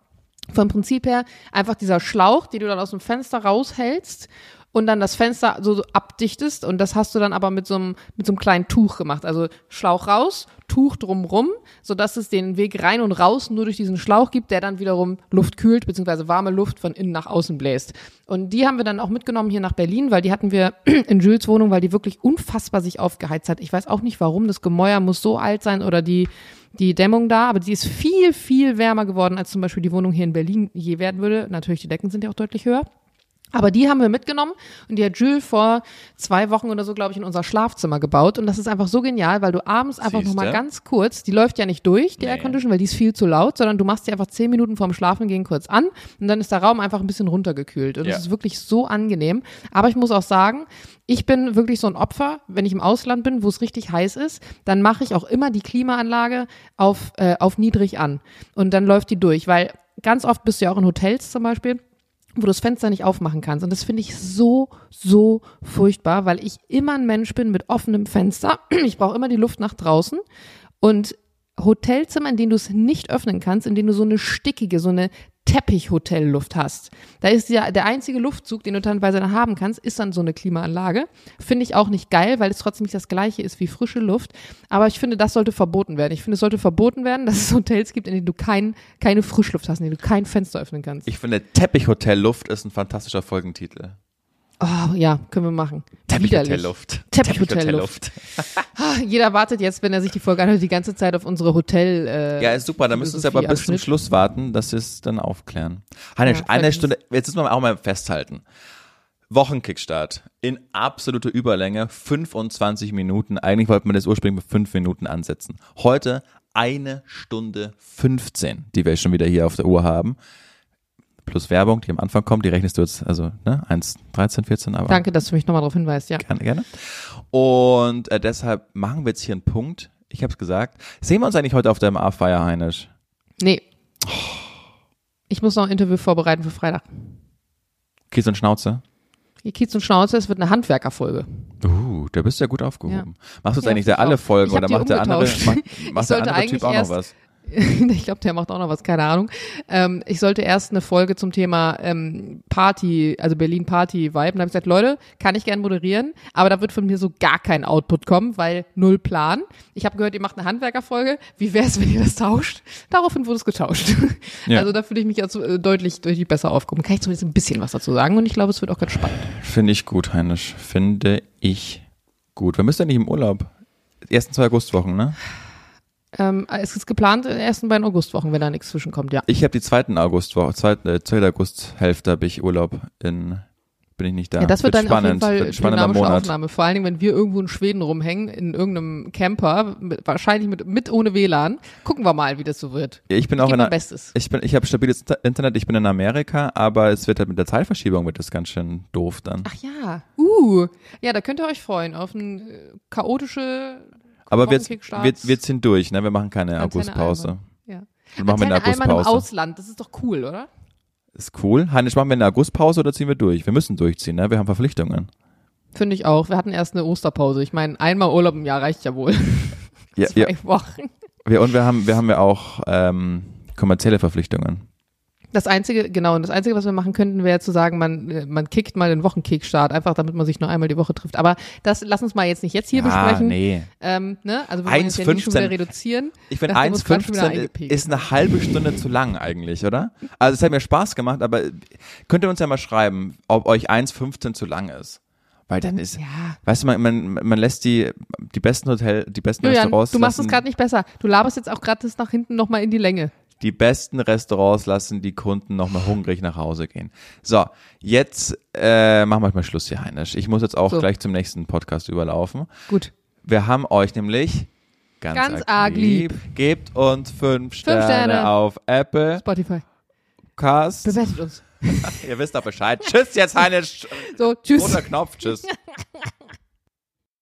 vom Prinzip her einfach dieser Schlauch, den du dann aus dem Fenster raushältst und dann das Fenster so, so abdichtest und das hast du dann aber mit so einem mit so einem kleinen Tuch gemacht, also Schlauch raus, Tuch drumrum, so dass es den Weg rein und raus nur durch diesen Schlauch gibt, der dann wiederum Luft kühlt beziehungsweise warme Luft von innen nach außen bläst. Und die haben wir dann auch mitgenommen hier nach Berlin, weil die hatten wir in Jules Wohnung, weil die wirklich unfassbar sich aufgeheizt hat. Ich weiß auch nicht warum, das Gemäuer muss so alt sein oder die die Dämmung da, aber die ist viel, viel wärmer geworden, als zum Beispiel die Wohnung hier in Berlin je werden würde. Natürlich, die Decken sind ja auch deutlich höher. Aber die haben wir mitgenommen und die hat Jules vor zwei Wochen oder so, glaube ich, in unser Schlafzimmer gebaut. Und das ist einfach so genial, weil du abends einfach nochmal ganz kurz, die läuft ja nicht durch, die Nee. Aircondition, weil die ist viel zu laut, sondern du machst die einfach zehn Minuten vorm Schlafengehen kurz an und dann ist der Raum einfach ein bisschen runtergekühlt. Und Ja. das ist wirklich so angenehm. Aber ich muss auch sagen, ich bin wirklich so ein Opfer, wenn ich im Ausland bin, wo es richtig heiß ist, dann mache ich auch immer die Klimaanlage auf, äh, auf niedrig an. Und dann läuft die durch, weil ganz oft bist du ja auch in Hotels zum Beispiel wo du das Fenster nicht aufmachen kannst. Und das finde ich so, so furchtbar, weil ich immer ein Mensch bin mit offenem Fenster. Ich brauche immer die Luft nach draußen. Und Hotelzimmer, in denen du es nicht öffnen kannst, in denen du so eine stickige, so eine Teppichhotelluft hast. Da ist ja der einzige Luftzug, den du dann haben kannst, ist dann so eine Klimaanlage. Finde ich auch nicht geil, weil es trotzdem nicht das gleiche ist wie frische Luft. Aber ich finde, das sollte verboten werden. Ich finde, es sollte verboten werden, dass es Hotels gibt, in denen du kein, keine Frischluft hast, in denen du kein Fenster öffnen kannst. Ich finde, Teppichhotelluft ist ein fantastischer Folgentitel. Oh, ja, können wir machen. Teppichhotelluft. Teppichhotelluft. Ah, Jeder wartet jetzt, wenn er sich die Folge anhört, die ganze Zeit auf unsere Hotel. Äh, Ja, ist super. Da müssen Sie aber bis zum. Schluss warten, dass Sie es dann aufklären. Heinisch, Ja, eine Stunde, jetzt müssen wir auch mal festhalten. Wochenkickstart in absoluter Überlänge, 25 Minuten. Eigentlich wollten wir das ursprünglich mit 5 Minuten ansetzen. Heute eine Stunde 15, die wir schon wieder hier auf der Uhr haben. Plus Werbung, die am Anfang kommt, die rechnest du jetzt, also ne, 1, 13, 14, aber Danke, dass du mich nochmal darauf hinweist, ja. gerne, gerne. Und äh, deshalb machen wir jetzt hier einen Punkt. Ich habe es gesagt. Sehen wir uns eigentlich heute auf der MA-Feier, Heinisch? Nee. Ich muss noch ein Interview vorbereiten für Freitag. Kies und Schnauze? Hier Kiez und Schnauze, es wird eine Handwerkerfolge. Uh, da bist du ja gut aufgehoben. Machst du jetzt Ja, eigentlich der alle. Folgen oder macht der andere, macht, macht der andere Typ auch noch was? ich glaube, der macht auch noch was, keine Ahnung. Ähm, ich sollte erst eine Folge zum Thema ähm, Party, also Berlin Party Vibe. Und dann habe ich gesagt, Leute, kann ich gern moderieren, aber da wird von mir so gar kein Output kommen, weil null Plan. Ich habe gehört, ihr macht eine Handwerkerfolge. Wie wär's, wenn ihr das tauscht? Daraufhin wurde es getauscht. Ja. Also da fühle ich mich jetzt äh, deutlich, deutlich besser aufgehoben. Kann ich zumindest ein bisschen was dazu sagen und ich glaube, es wird auch ganz spannend. Finde ich gut, Heinisch. Finde ich gut. Wir müssen ja nicht im Urlaub. Ersten zwei Augustwochen, ne? Ähm, es ist geplant in den ersten beiden Augustwochen, wenn da nichts zwischenkommt, ja. Ich habe die zweiten Augustwoche, zweite, äh, zweite Augusthälfte habe ich Urlaub in, bin ich nicht da. Ja, das wird dann spannend. auf jeden wird Fall ein spannender dynamische Monat. Aufnahme. Vor allen Dingen, wenn wir irgendwo in Schweden rumhängen, in irgendeinem Camper, mit, wahrscheinlich mit, mit ohne WLAN. Gucken wir mal, wie das so wird. Ja, Ich bin Ich auch in Bestes. ich bin, ich habe stabiles Inter- Internet, ich bin in Amerika, aber es wird halt mit der Zeitverschiebung wird das ganz schön doof dann. Ach ja. Uh. Ja, da könnt ihr euch freuen auf ein äh, chaotische aber wir, wir, wir ziehen durch, ne? Wir machen keine Antenne Augustpause. Ja. Wir machen wir eine Antenne Alman im Augustpause. Ausland, das ist doch cool, oder? Ist cool. Heinisch, machen wir eine Augustpause oder ziehen wir durch? Wir müssen durchziehen, ne? Wir haben Verpflichtungen. Finde ich auch. Wir hatten erst eine Osterpause. Ich meine, einmal Urlaub im Jahr reicht ja wohl. Ja, Zwei ja, Wochen. wir, und wir haben, wir haben ja auch ähm, kommerzielle Verpflichtungen. Das einzige, genau, und das einzige, was wir machen könnten, wäre zu sagen, man, äh, man kickt mal den Wochenkickstart, einfach damit man sich nur einmal die Woche trifft. Aber das lass uns mal jetzt nicht jetzt hier ah, besprechen. nee. Ähm, ne? Also wir wollen jetzt ja nicht schon 1,15. wieder reduzieren. Ich finde Nachdem wir uns gerade schon wieder 1,15 eingepegelt ist eine halbe Stunde zu lang eigentlich, oder? Also es hat mir Spaß gemacht, aber könnt ihr uns ja mal schreiben, ob euch 1,15 zu lang ist. Weil dann ist, Ja. weißt du, man, man, man lässt die, die besten Hotel, die besten Julian, Restaurants du machst es gerade nicht besser. Du laberst jetzt auch gerade das nach hinten nochmal in die Länge. Die besten Restaurants lassen die Kunden nochmal hungrig nach Hause gehen. So, jetzt äh, machen wir mal Schluss hier, Heinisch. Ich muss jetzt auch So. gleich zum nächsten Podcast überlaufen. Gut. Wir haben euch nämlich ganz, Ganz arg lieb. Gebt uns fünf Sterne, Sterne. auf Apple Spotify. Cast. Bewertet uns. Ihr wisst doch Bescheid. Tschüss jetzt, Heinisch. So, tschüss. Roter Knopf. Tschüss.